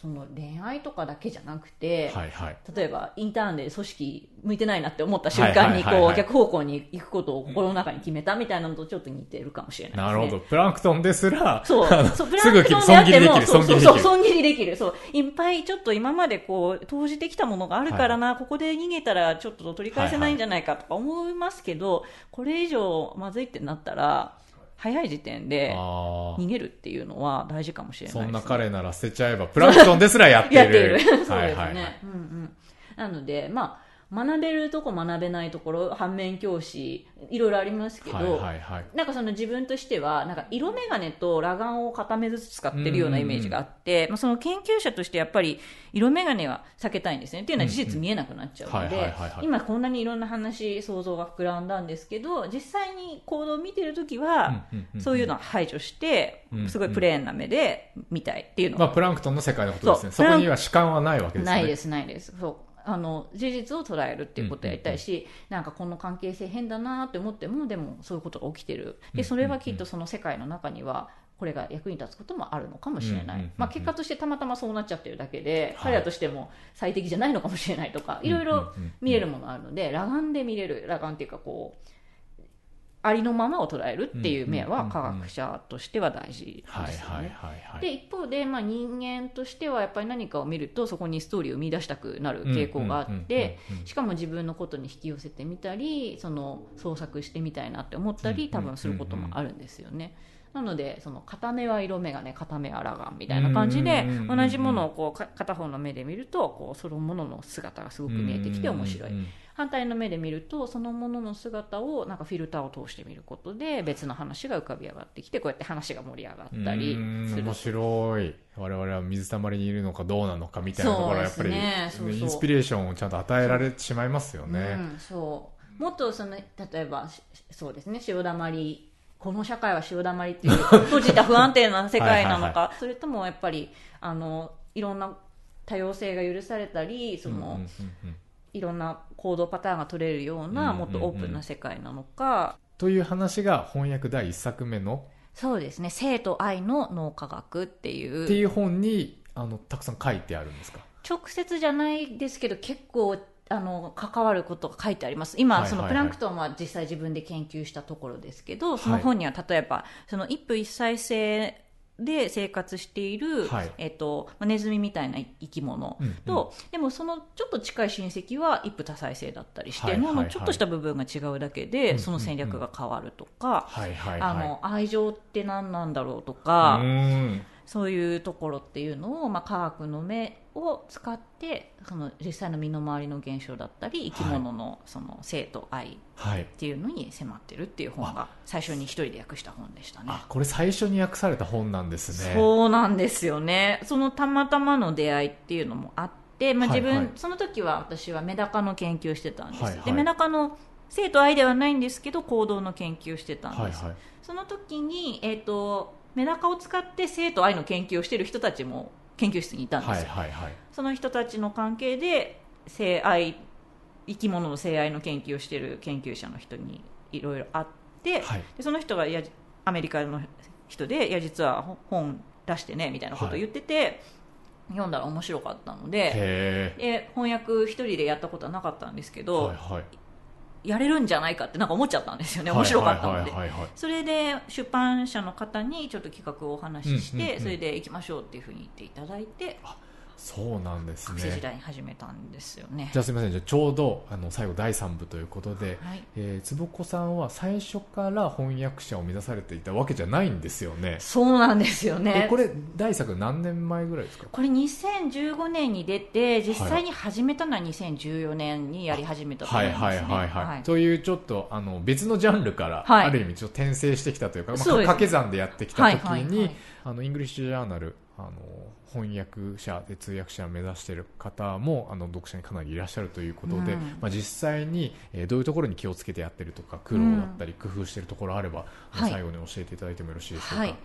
その恋愛とかだけじゃなくて、はいはい例えばインターンで組織向いてないなって思った瞬間にはいはいはいはいこう逆方向に行くことを心の中に決めたみたいなのとちょっと似てるかもしれないですね。なるほどプランクトンですらそうそう、プすぐランクトンであっても、そう損切りできるそうそう、損切りできる。そう。いっぱいちょっと今までこう、投じてきたものがあるからな、ここで逃げたらちょっと取り返せないんじゃないかとか思いますけど、これ以上まずいってなったら、早い時点で逃げるっていうのは大事かもしれないです、ね。そんな彼なら捨てちゃえばプランクトンですらやっている やっている。そうですね。はいはいはいうんうん。なので、まあ、学べるとこ学べないところ、反面教師、いろいろありますけど、はいはいはい。なんかその自分としては、なんか色眼鏡と裸眼を片目ずつ使ってるようなイメージがあって、まあ、その研究者としてやっぱり色眼鏡は避けたいんですね。っていうのは事実見えなくなっちゃうので今こんなにいろんな話、想像が膨らんだんですけど、実際に行動を見てるときは、そういうのは排除してう、んすごいプレーンな目で見たいっていうのが。まあプランクトンの世界のことですね。そこには主観はないわけですね。ないですないです。そうあの事実を捉えるっていうことをやりたいし、なんかこの関係性変だなって思ってもでもそういうことが起きてる。でそれはきっとその世界の中にはこれが役に立つこともあるのかもしれない、まあ、結果としてたまたまそうなっちゃってるだけで、はい。彼らとしても最適じゃないのかもしれないとかいろいろ見えるものあるので裸眼で見れる裸眼っていうかこうありのままを捉えるっていう目は科学者としては大事はいですよね。で一方で、まあ、人間としてはやっぱり何かを見るとそこにストーリーを見出したくなる傾向があってしかも自分のことに引き寄せてみたりその創作してみたいなって思ったり多分することもあるんですよね。なのでその片目は色眼鏡片目は裸眼みたいな感じで同じものをこうか片方の目で見るとこうそのものの姿がすごく見えてきて面白い反対の目で見るとそのものの姿をなんかフィルターを通して見ることで別の話が浮かび上がってきてこうやって話が盛り上がったりする面白い。我々は水たまりにいるのかどうなのかみたいなところはやっぱり、ねそうそう。インスピレーションをちゃんと与えられてしまいますよね、うん、そう。もっとその例えばしそうですね潮だまりこの社会は潮だまりっていう閉じた不安定な世界なのか。はそれともやっぱりあのいろんな多様性が許されたりその、うんうんうんうんいろんな行動パターンが取れるような、うんもっとオープンな世界なのか、という話が翻訳第一作目のそうですね。生と愛の脳科学っていう。っていう本にあのたくさん書いてあるんですか？直接じゃないですけど結構あの関わることが書いてあります。今、そのプランクトンは実際自分で研究したところですけどその本には例えばその一夫一妻制で生活している、はい。えっとまあネズミみたいな生き物うんうん。と、でもそのちょっと近い親戚は一夫多妻制だったりして、はいはいはい。脳のちょっとした部分が違うだけで、うんその戦略が変わるとか、あの愛情って何なんだろうとうか、ーんそういうところっていうのを、まあ、科学の目を使ってその実際の身の回りの現象だったり生き物のその生と愛っはいていうのに迫ってるっていう本が最初に一人で訳した本でしたね。あこれ最初に訳された本なんですね。そうなんですよね。そのたまたまの出会いっていうのもあって、まあ、自分、はい。はいその時は私はメダカの研究をしてたんです、はいはい。でメダカの生と愛ではないんですけど行動の研究をしてたんです、はいはい。その時に、えー、とメダカを使って生と愛の研究をしている人たちも研究室にいたんですはいよ、はいはい。その人たちの関係で性愛生き物の性愛の研究をしている研究者の人にいろいろあって、はい。でその人がいやアメリカの人でいや実は本出してねみたいなことを言ってて、読んだら面白かったのでへで翻訳一人でやったことはなかったんですけえど、はいはいやれるんじゃないかってなんか思っちゃったんですよね。面白かったので。それで出版社の方にちょっと企画をお話しして、うんうんうん。それで行きましょうっていうふうに言っていただいてそうなんです学生時ね代に始めたんですよね。じゃあすみません。じゃあちょうどあの最後第3部ということで、はい。えー坪子さんは最初から翻訳者を目指されていたわけじゃないんですよね。そうなんですよね。えこれ第作何年前ぐらいですか？これ2015年に出て実際に始めたのは2014年にやり始めたと思はいすね。はい。はいはい、はいというちょっとあの別のジャンルから、はい。ある意味ちょっと転生してきたというか、まあ、掛け算でやってきた時に、はいはいはいあのイングリッシュジャーナルあの翻訳者で通訳者を目指している方もあの読者にかなりいらっしゃるということで、うんまあ、実際に、えーどういうところに気をつけてやってるとか苦労だったり工夫しているところあれば、あのはい最後に教えていただいてもよろしいでしょうか？はい、わ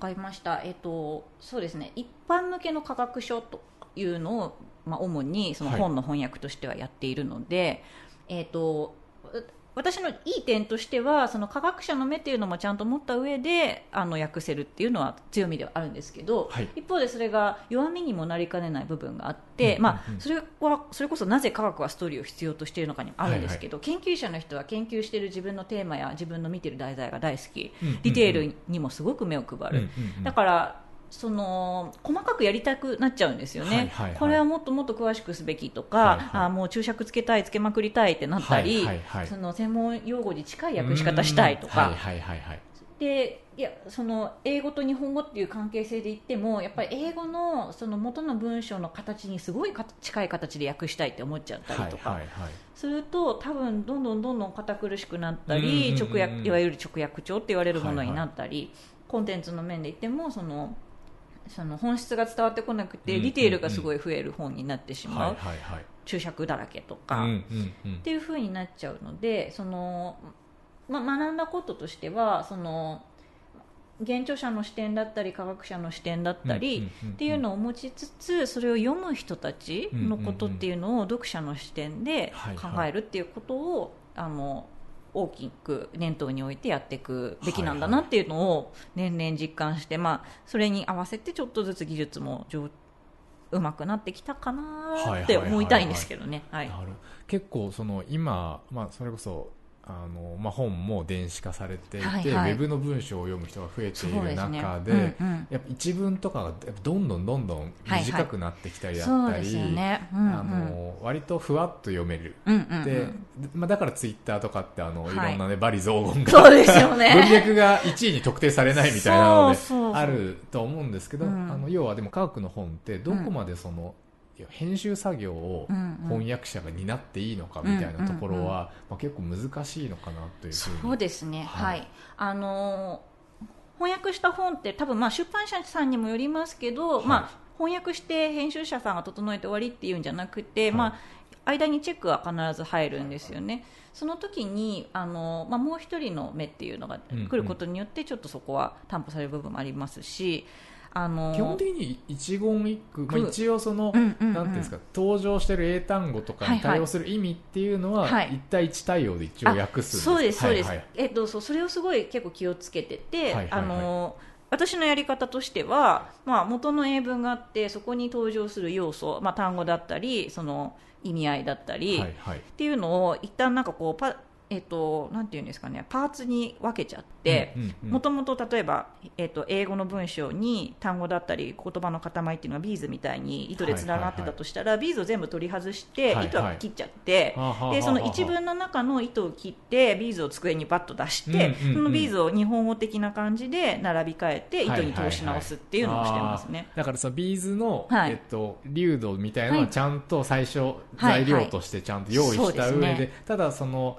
かりました。えっとそうですね。一般向けの科学書というのをまあ主にそのはい本の翻訳としてはやっているので、えっとわ私のいい点としてはその科学者の目っていうのもちゃんと持った上であの訳せるっていうのは強みではあるんですけど、はい。一方でそれが弱みにもなりかねない部分があって、うんうんうん。まあ、それはそれこそなぜ科学はストーリーを必要としているのかにもあるんですけど、研究者の人は研究している自分のテーマや自分の見ている題材が大好き、うんうんうん。ディテールにもすごく目を配る、うんうんうん。だからその細かくやりたくなっちゃうんですよね、はいはいはい。これはもっともっと詳しくすべきとか、はいはい。あもう注釈つけたいつけまくりたいってなったり、はいはいはいその専門用語に近い訳し方したいとか、うん。はいはいはいはい。でいやその英語と日本語っていう関係性で言ってもやっぱり英語のその元の文章の形にすごいか近い形で訳したいって思っちゃったりとか、はいはいはい。すると多分どんどんどんどん堅苦しくなったり、直訳いわゆる直訳帳って言われるものになったり、コンテンツの面で言ってもそのその本質が伝わってこなくて、ディテールがすごい増える本になってしまう、注釈だらけとか、っていう風になっちゃうのでその、ま、学んだこととしてはその現著者の視点だったり科学者の視点だったり、っていうのを持ちつつそれを読む人たちのことっていうのを読者の視点で考えるっていうことをあの大きく念頭に置いてやっていくべきなんだなっていうのを年々実感して、まあ、それに合わせてちょっとずつ技術も上うまくなってきたかなって思いたいんですけどね。結構その今、まあ、それこそあの、まあ、本も電子化されていて、はいはい。ウェブの文章を読む人が増えているそうですね。中でうんうん。やっぱ一文とかがどんどんどんどん短くなってきたりだったり、あの割とふわっと読める。うんうんうん。で、まあ、だからツイッターとかってあの、はい。い、ろんなね、バリ雑言がそうですよね。文脈が1位に特定されないみたいなのであると思うんですけど、うん。あの要はでも科学の本ってどこまでその、いや編集作業を翻訳者が担っていいのかみたいなところは、まあ、結構難しいのかなというふうに。そうですね、ははい。い、あのー翻訳した本って多分まあ出版社さんにもよりますけど、はい。まあ翻訳して編集者さんが整えて終わりっていうんじゃなくて、はい。まあ間にチェックは必ず入るんですよね。その時にあのまあもう一人の目っていうのが来ることによってちょっとそこは担保される部分もありますし。あの基本的に一言一句、まあ、句一応その、うんうんうん。なんていうんですか登場してる英単語とかに対応する意味っていうのは、はい。一対一対応で一応訳すんですそうですそうです、はいはい。えっとそうそれをすごい結構気をつけてて、はいはいはい。あの私のやり方としては、まあ、元の英文があってそこに登場する要素、まあ、単語だったりその意味合いだったり、はいはい。っていうのを一旦なんかこうパえっとなんていうんですかねパーツに分けちゃってもともと例えば、えっと、英語の文章に単語だったり言葉の塊っていうのがビーズみたいに糸でつながってたとしたら、ビーズを全部取り外して、糸は切っちゃって、でその一文の中の糸を切ってビーズを机にバッと出して、そのビーズを日本語的な感じで並び替えて糸に通し直すっていうのをしてますね。だからそのビーズの、はい。えっと、粒度みたいなのちゃんと最初、はい。材料としてちゃんと用意した上で,、ただその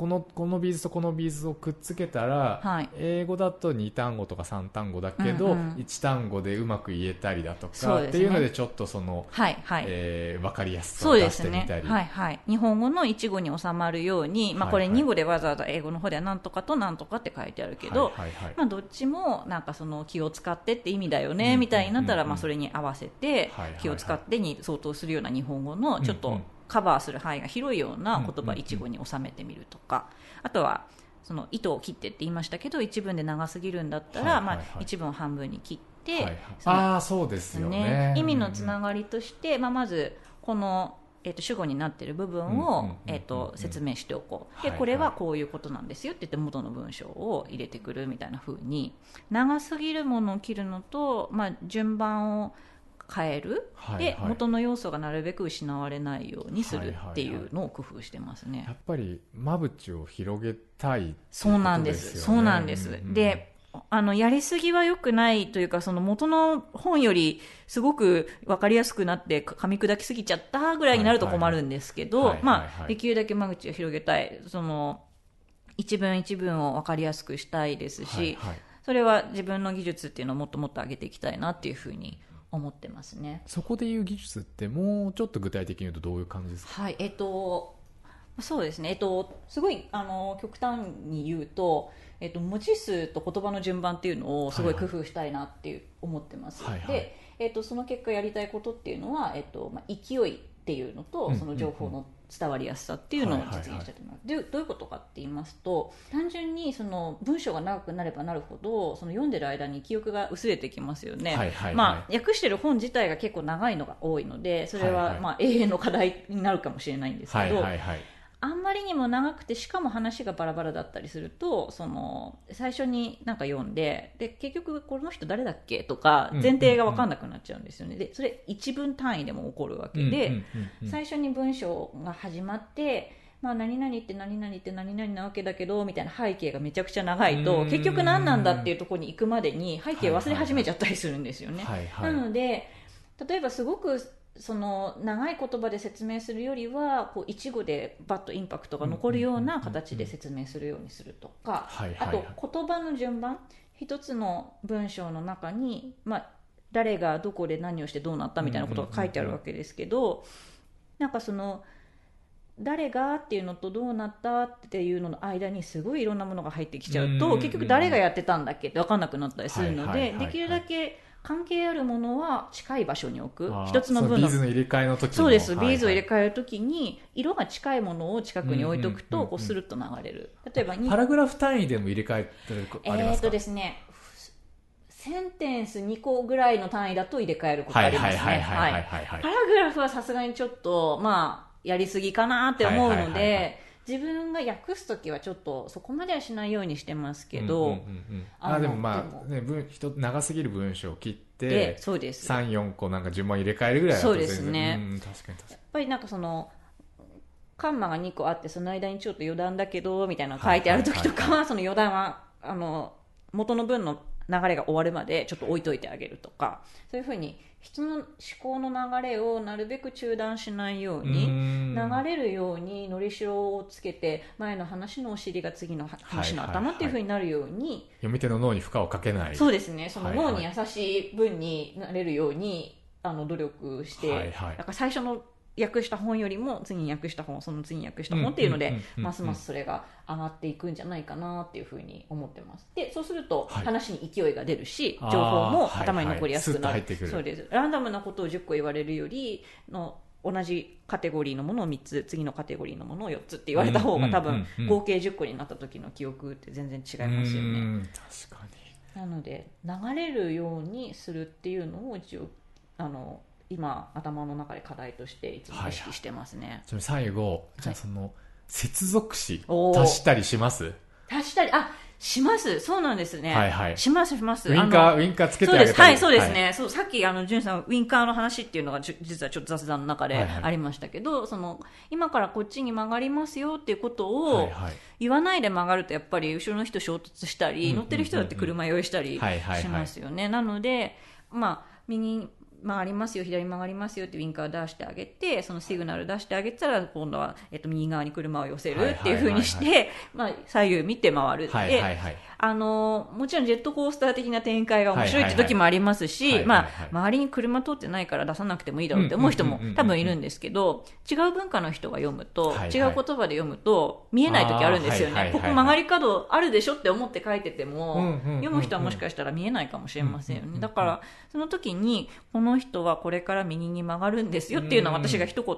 このこのビーズとこのビーズをくっつけたら、はい。英語だと2単語とか3単語だけど、うんうん。1単語でうまく言えたりだとか、ね。っていうのでちょっとその、はいはい、えー、分かりやすさそを出してみたり、はいはい、日本語の一語に収まるように、まあ、これはい。はい2語でわざわざ英語の方ではなんとかとなんとかって書いてあるけど、はいはいはい。まあ、どっちもなんかその気を使ってって意味だよね、うんみたいになったら、うんまあ、それに合わせて気を使ってに相当するような日本語のちょっとうんうんカバーする範囲が広いような言葉一語に収めてみるとか。あとはその糸を切ってって言いましたけど一文で長すぎるんだったら、まあ、一文を半分に切って、はいはい。ああそうですよね。意味のつがながりとして、まあ、まずこの、えー、と主語になっている部分をうん、えー、と説明しておこう、でこれはこういうことなんですよって言って元の文章を入れてくるみたいな風に長すぎるものを切るのと、まあ、順番を変える、はいはいで元の要素がなるべく失われないようにするはいはいはいっていうのを工夫してますね。やっぱり間口を広げたいっていうそうなんです。よねそうなんです。うんうんで、あの、やりすぎは良くないというか、その元の本よりすごく分かりやすくなって噛み砕きすぎちゃったぐらいになると困るんですけどはいはいはい、まはいはいはいあ、できるだけ間口を広げたい。その、一文一文を分かりやすくしたいですし、はいはいそれは自分の技術っていうのをもっともっと上げていきたいなっていうふうに思ってますね。そこでいう技術ってもうちょっと具体的に言うとどういう感じですか？はい、えっと、そうですね、えっと、すごいあの極端に言うと、えっと、文字数と言葉の順番っていうのをすごい工夫したいなっていう思ってます。はいはい。で、えっと、その結果やりたいことっていうのは、えっとまあ、勢いっていうのと、うんその情報の伝わりやすさっていうのをはいはいはい実現したいと思います。でどういうことかって言いますと単純にその文章が長くなればなるほどその読んでる間に記憶が薄れてきますよね。はいはいはいまあ、訳してる本自体が結構長いのが多いのでそれは、はいはいまあ、永遠の課題になるかもしれないんですけど、はいはいはいあんまりにも長くてしかも話がバラバラだったりするとその最初になんか読んでで結局この人誰だっけ？とかうん前提が分かんなくなっちゃうんですよね、でそれ一文単位でも起こるわけ。で、最初に文章が始まってまあ、何々って何々って何々なわけだけどみたいな背景がめちゃくちゃ長いうとん。結局何なんだっていうところに行くまでに背景を忘れ始めちゃったりするんですよね。なので例えばすごくその長い言葉で説明するよりはこう一語でバッとインパクトが残るような形で説明するようにするとかあと言葉の順番一つの文章の中に、まあ、誰がどこで何をしてどうなったみたいなことが書いてあるわけですけどなんかその誰がっていうのとどうなったっていうのの間にすごいいろんなものが入ってきちゃうと結局誰がやってたんだっけって分かんなくなったりするのでできるだけ関係あるものは近い場所に置く。一つの文のそビーズの入れ替えの時の。そうです、ビーズを入れ替えるときに色が近いものを近くに置いとくうんうんうんうんとこうスルッと流れる。例えばにパラグラフ単位でも入れ替えてるありますか？とですねセンテンス2個ぐらいの単位だと入れ替えることはいありますね。はいはいはいはいはいはいパラグラフはさすがにちょっとまあやりすぎかなって思うので、自分が訳すときはちょっとそこまではしないようにしてますけど、うんうんうんうん。あでもまあね文人長すぎる文章を切っでてそうです。34個なんか順番入れ替えるぐらいそうですね。うん確かに確かやっぱりなんかそのカンマが2個あってその間にちょっと余談だけどみたいなのが書いてある時とかはその余談はあの元の文の流れが終わるまでちょっと置いといてあげるとかそういうふうに人の思考の流れをなるべく中断しないようにに流れるようにのりしろをつけて前の話のお尻が次の話の頭っていうふうになるように読み手の脳に負荷をかけない。そうですね。その脳に優しい文になれるようにあの努力して、はいはい。なんか最初の訳した本よりも次に訳した本その次に訳した本っていうのでますますそれが上がっていくんじゃないかなっていうふうに思ってます。でそうするとはい。話に勢いが出るし、あー情報もはい頭に残りやすくなる,、はいスッと入ってくる。そうです。ランダムなことを10個言われるよりの同じカテゴリーのものを3つ次のカテゴリーのものを4つって言われた方が多分合計10個になった時の記憶って全然違いますよね。うん確かに。なので流れるようにするっていうのを一応あの今頭の中で課題としていつも意識してますね、ちなみに最後じゃあその接続詞足したりします？足したり？あします。そうなんですね、はいはい。しますします。ウインカーウインカーつけてそうあげたり。です。はいそうですね、そうさっきあの潤さんウインカーの話っていうのが実はちょっと雑談の中ではいはい。ありましたけど、その今からこっちに曲がりますよっていうことをはいはい。言わないで曲がるとやっぱり後ろの人衝突したり、うん乗ってる人だって車酔いしたりはいはいはい。しますよね、なので、まあ、右に曲がりますよ左に曲がりますよってウインカー出してあげてそのシグナル出してあげたら今度は、えっと、右側に車を寄せるっていうふうにして、まあ、左右見て回るって、はいはいはいあのもちろんジェットコースター的な展開が面白いって時もありますし、まあ、周りに車通ってないから出さなくてもいいだろうって思う人も多分いるんですけど違う文化の人が読むと、はいはい。違う言葉で読むと見えない時あるんですよね、あーはいはいはいはい。ここ曲がり角あるでしょって思って書いてても、読む人はもしかしたら見えないかもしれませんよね、うんうんうんうん。だからその時にこの人はこれから右に曲がるんですよっていうのを私が一言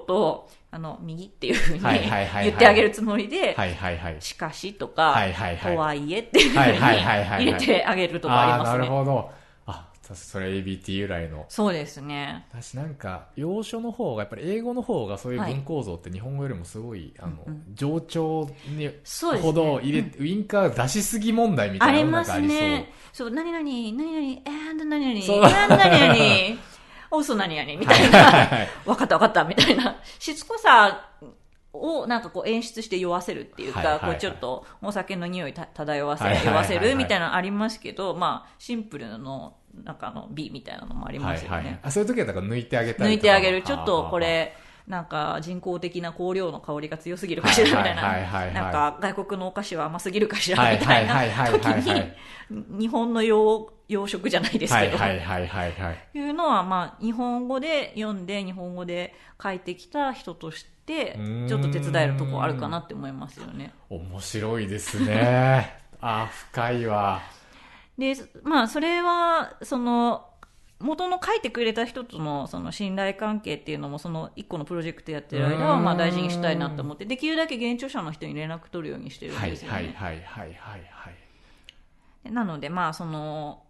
あの右っていうふうに言ってあげるつもりで、しかしとか、はいはいはい。とはいえっていうふうに入れてあげるとこありああーなるますね。ほどあそれ ABT 由来の。そうですね。私なんか要所の方がやっぱり英語の方がそういう文構造って日本語よりもすごい、あのうん冗長にほど入れ、ウインカー出しすぎ問題みたいなのがありますなんかありそう。ね。そう、何々、何々、えー、何々、そう。えー、何々、お嘘何々、みたいな。わかったわかった、みたいな。しつこさをなんかこう演出して酔わせるっていうか、はいはいはい。こうちょっとお酒の匂いた漂わせ、酔わせるみたいなのありますけど、まあ、シンプルの、なんかあの、美みたいなのもありますよね。はいはい、あそういう時はだから抜いてあげたり抜いてあげる。ちょっとこれ、なんか人工的な香料の香りが強すぎるかしらみたいな。なんか外国のお菓子は甘すぎるかしらはいみたいな時に、日本の洋洋食じゃないですはけど、いはいはいはいはい。いうのは、まあ、日本語で読んで、日本語で書いてきた人としてちょっと手伝えるとこあるかなって思いますよね。面白いですね。あ深いわ。で、まあ、それは、その、元の書いてくれた人とのその信頼関係っていうのもその一個のプロジェクトやってる間はまあ大事にしたいなと思って。できるだけ現著者の人に連絡取るようにしてるんはいですよね。はいはいはい。はいはいなのでまあその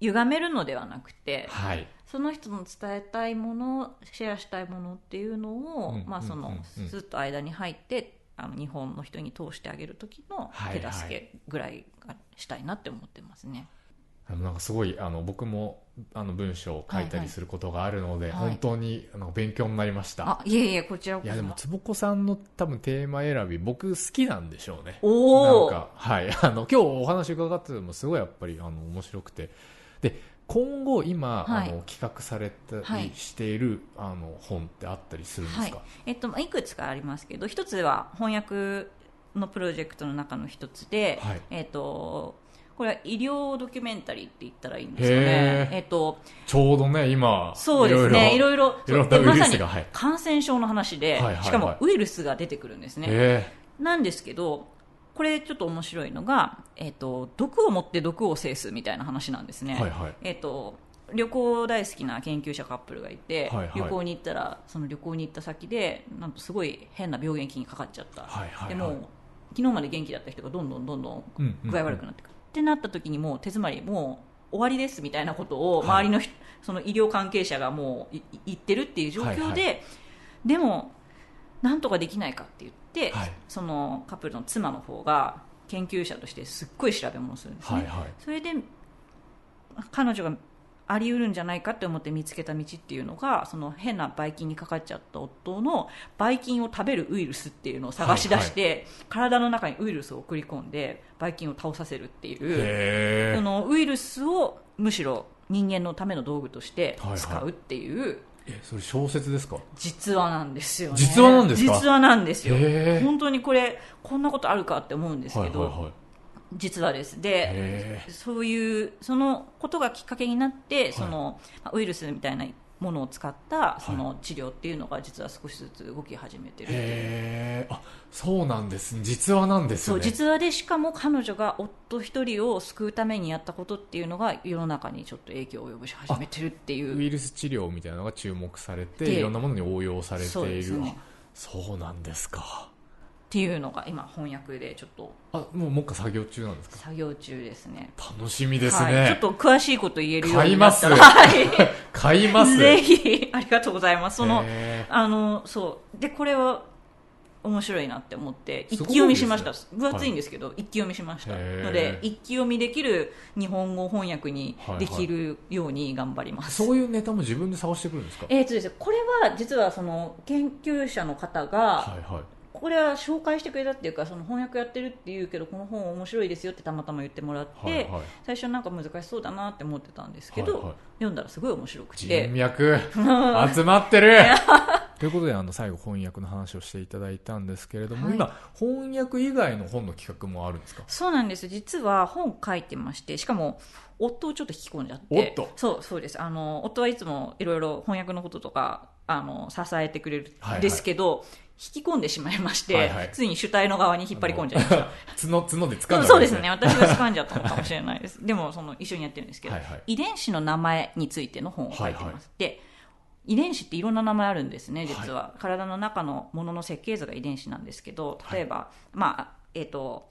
歪めるのではなくてはい。その人の伝えたいものシェアしたいものっていうのを、うんまあそのうんうん。うんスッと間に入ってあの日本の人に通してあげる時のはいはい手助けぐらいがしたいなって思ってますね。あのなんかすごいあの僕もあの文章を書いたりすることがあるので、はいはい。本当にあの勉強になりました、あいえいえこちらこそ。いやでも坪子さんの多分テーマ選び僕好きなんでしょうね。おおなんかはい。あの今日お話伺っててもすごいやっぱりあの面白くて。で今後今、はい。あの企画されたはい。りしている、あの本ってあったりするんですか、えっと、まあいくつかありますけど一つは翻訳のプロジェクトの中の一つで、はい。えっと、これは医療ドキュメンタリーって言ったらいいんですよへね。ー。えっと、ちょうどね今そうですね。いいろいろろいろ、まさに感染症の話で、しかもウイルスが出てくるんですね。えなんですけど、これちょっと面白いのが、えっと、毒を持って毒を制すみたいな話なんですね。はいはい。えっと、旅行大好きな研究者カップルがいて、はいはい。旅行に行ったらその旅行に行った先でなんとすごい変な病原菌にかかっちゃった、でも昨日まで元気だった人がどんどんどんどん。具合悪くなってくる、ってなった時にもう手詰まりもう終わりですみたいなことをはい。周りの人、その医療関係者がもういい言ってるっていう状況で、はいでもなんとかできないかって言って、はい。そのカップルの妻の方が研究者としてすっごい調べ物をするんですね、はいはい。それで彼女があり得るんじゃないかって思って見つけた道っていうのがその変なばい菌にかかっちゃった夫のばい菌を食べるウイルスっていうのを探し出して、体の中にウイルスを送り込んでばい菌を倒させるっていうへそのウイルスをむしろ人間のための道具としてはいはい。使うっていうえそれ小説ですか？実話なんですよね。実話なんですか？実話なんですよ。本当にこれこんなことあるかって思うんですけど、はいはいはい実話です。でへそういうそのことがきっかけになってその、まあウイルスみたいなものを使ったその治療っていうのが実は少しずつ動き始めてるっていう。へえ。あそうなんです。実話なんですそう実話でしかも彼女が夫一人を救うためにやったことっていうのが世の中にちょっと影響を及ぼし始めてるっていう。ウイルス治療みたいなのが注目されてでいろんなものに応用されてそういる、です。ねあそうなんですかっていうのが今翻訳でちょっと。あもうもう一回作業中なんですか？作業中ですね。楽しみですね、はい、ちょっと詳しいこと言えるよう買いますになった。ら はい。買います。ぜひ。ありがとうございます。そのへあのそう。でこれは面白いなって思って一気読みしました、分厚いんですけど、一気読みしました。ので一気読みできる日本語翻訳にできるように頑張りまーす、そういうネタも自分で探してくるんですか？えーとですね、これは実はその研究者の方が、はいはいこれは紹介してくれたっていうかその翻訳やってるっていうけどこの本面白いですよってたまたま言ってもらって、はいはい。最初なんか難しそうだなって思ってたんですけど、はいはい。読んだらすごい面白く人て脈。集まってる。ということであの最後翻訳の話をしていただいたんですけれども、はい。今翻訳以外の本の企画もあるんですか？そうなんです。実は本書いてましてしかも夫をちょっと引き込んじゃって。夫そうそうです。あの夫はいつもいろいろ翻訳のこととかあの支えてくれるんですけど、引き込んでしまいまして、はいはい。ついに主体の側に引っ張り込んじゃいました。角角で掴んだわけそうですね。私が掴んじゃったのかもしれないです。でもその一緒にやってるんですけど、はいはい。遺伝子の名前についての本を書いてます、はいはい。で遺伝子っていろんな名前あるんですね実は、体の中のものの設計図が遺伝子なんですけど例えば、まあえっ、と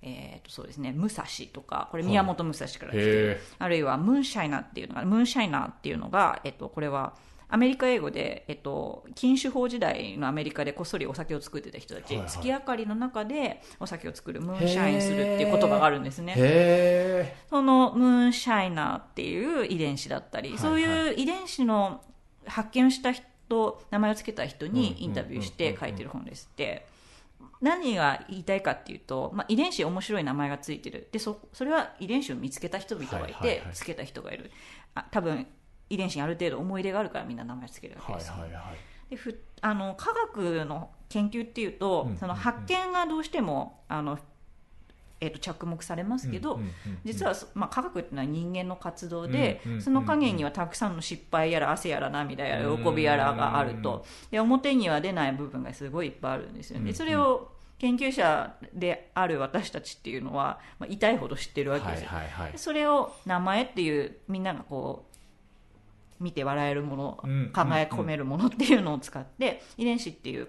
えー、とそうですね。武蔵とかこれ宮本武蔵から来てる、へあるいはムーンシャイナーっていうのがムーンシャイナーっていうのが、えっと、これはアメリカ英語で、えっと、禁酒法時代のアメリカでこっそりお酒を作ってた人たち、はいはい。月明かりの中でお酒を作るムーンシャインするっていう言葉があるんですね。へそのムーンシャイナーっていう遺伝子だったり、はいそういう遺伝子の発見した人名前を付けた人うんにインタビューして書いてる本ですって。何が言いたいかっていうと、まあ、遺伝子面白い名前がついてる。でそそれは遺伝子を見つけた人々がいて、はいはいはい。つけた人がいる。あ多分遺伝子にある程度思い入れがあるからみんな名前つけるわけですよ、はいはいでふあの科学の研究っていうと、うんその発見がどうしてもあの、えー、と着目されますけど、うんうんうん実は、まあ、科学っていうのは人間の活動で、うんうんその陰にはたくさんの失敗やら汗やら涙やらうん喜びやらがあると。で表には出ない部分がすごいいっぱいあるんですよね、うんそれを研究者である私たちっていうのは、まあ、痛いほど知ってるわけはいですよ、はいはいそれを名前っていうみんながこう見て笑えるもの、うん。考え込めるものっていうのを使って遺伝子っていう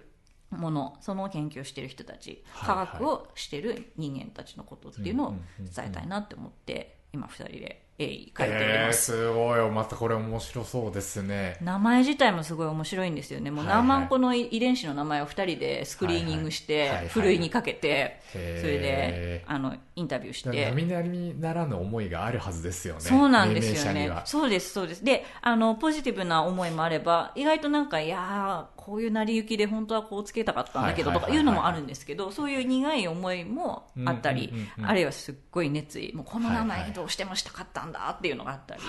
ものその研究をしてる人たち科学をしてる人間たちのことっていうのを伝えたいなって思って今二人で鋭意書いておりえー、ます、すごい。またこれ面白そうですね。名前自体もすごい面白いんですよね。もう何万個の遺伝子の名前を2人でスクリーニングしてふるいにかけてへそーれであのインタビューして。並々にならぬ思いがあるはずですよね。そうなんですよね。そうです、そうです。で、あの、ポジティブな思いもあれば、意外となんか、いやー、こういう成り行きで本当はこうつけたかったんだけどとかはいうのもあるんですけど、そういう苦い思いもあったりあるいはすっごい熱意、もうこの名前どうしてもしたかったんだっていうのがあったり。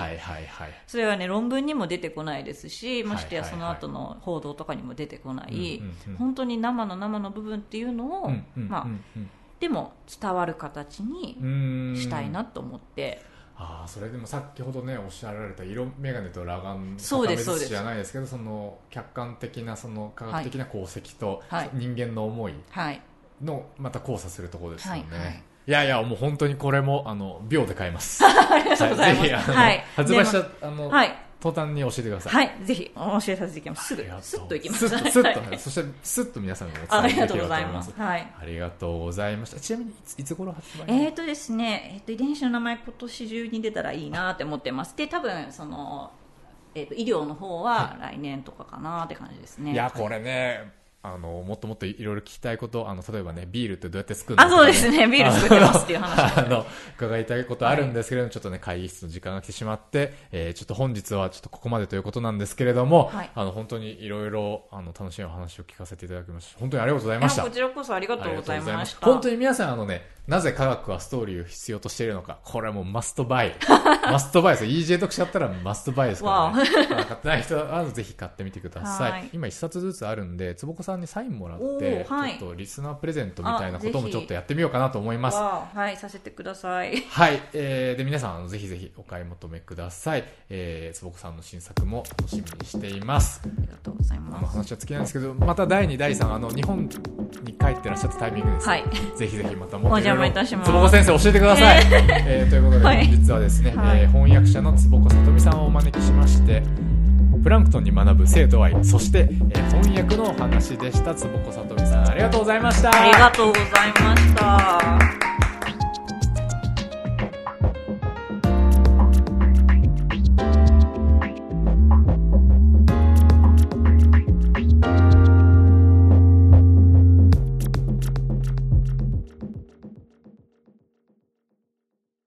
それはね、論文にも出てこないですし、ましてやその後の報道とかにも出てこない。本当に生の生の部分っていうのをまあう、んでも伝わる形にうんしたいなと思って、ああそれでもさっきほどねおっしゃられた色眼鏡と裸眼そうですそうですじゃないですけどその客観的なその科学的な功績と、はい人間の思いはい。のまた交差するところですよね、はいはいいやいやもう本当にこれもあの秒で買います ありがとうございます。ぜひあの、はい。発売しでたあの、はい。途端に教えてくださいはい。ぜひ、お教えさせていきます。すぐありがとう、スッといきます。スッとスッとはいそしてスッと皆さんにもお伝えできれと思いますす。はい。ありがとうございましたちなみにいついつ頃発売えーとですね、えっと、遺伝子の名前今年中に出たらいいなって思ってます。で、多分、その、えっと、医療の方は来年とかかなって感じですね。いやこれねあのもっともっといろいろ聞きたいことあの例えばねビールってどうやって作るの？あ、そうですね。ビール作ってますっていう話。あの伺いたいことあるんですけれども、ちょっとね会議室の時間が来てしまって、えーちょっと本日はちょっとここまでということなんですけれども、はいあの本当にいろいろあの楽しいお話を聞かせていただきました本当にありがとうございましたこちらこそありがとうございました。本当に皆さんあのねなぜ科学はストーリーを必要としているのか。これはもうマストバイ。マストバイです。EJ 読者だったらマストバイですからね。まあ買ってない人はぜひ買ってみてください。はい今一冊ずつあるんで、つぼこさんにサインもらって、はいちょっとリスナープレゼントみたいなこともちょっとやってみようかなと思います。はいさせてくださいはい。えー、で、皆さん、あのぜひぜひお買い求めください。えー、つぼこさんの新作も楽しみにしています。ありがとうございあのます話は尽きないんですけど、また第2、第3、あの、日本に帰ってらっしゃったタイミングです。はいぜひぜひまたもっといたしますつぼこ先生教えてください。えー、ということで、はい本日はですね、はいえー翻訳者のつぼこさとみさんをお招きしまして、プランクトンに学ぶ生と愛、そして、えー翻訳のお話でした。つぼこさとみさん、ありがとうございました。ありがとうございました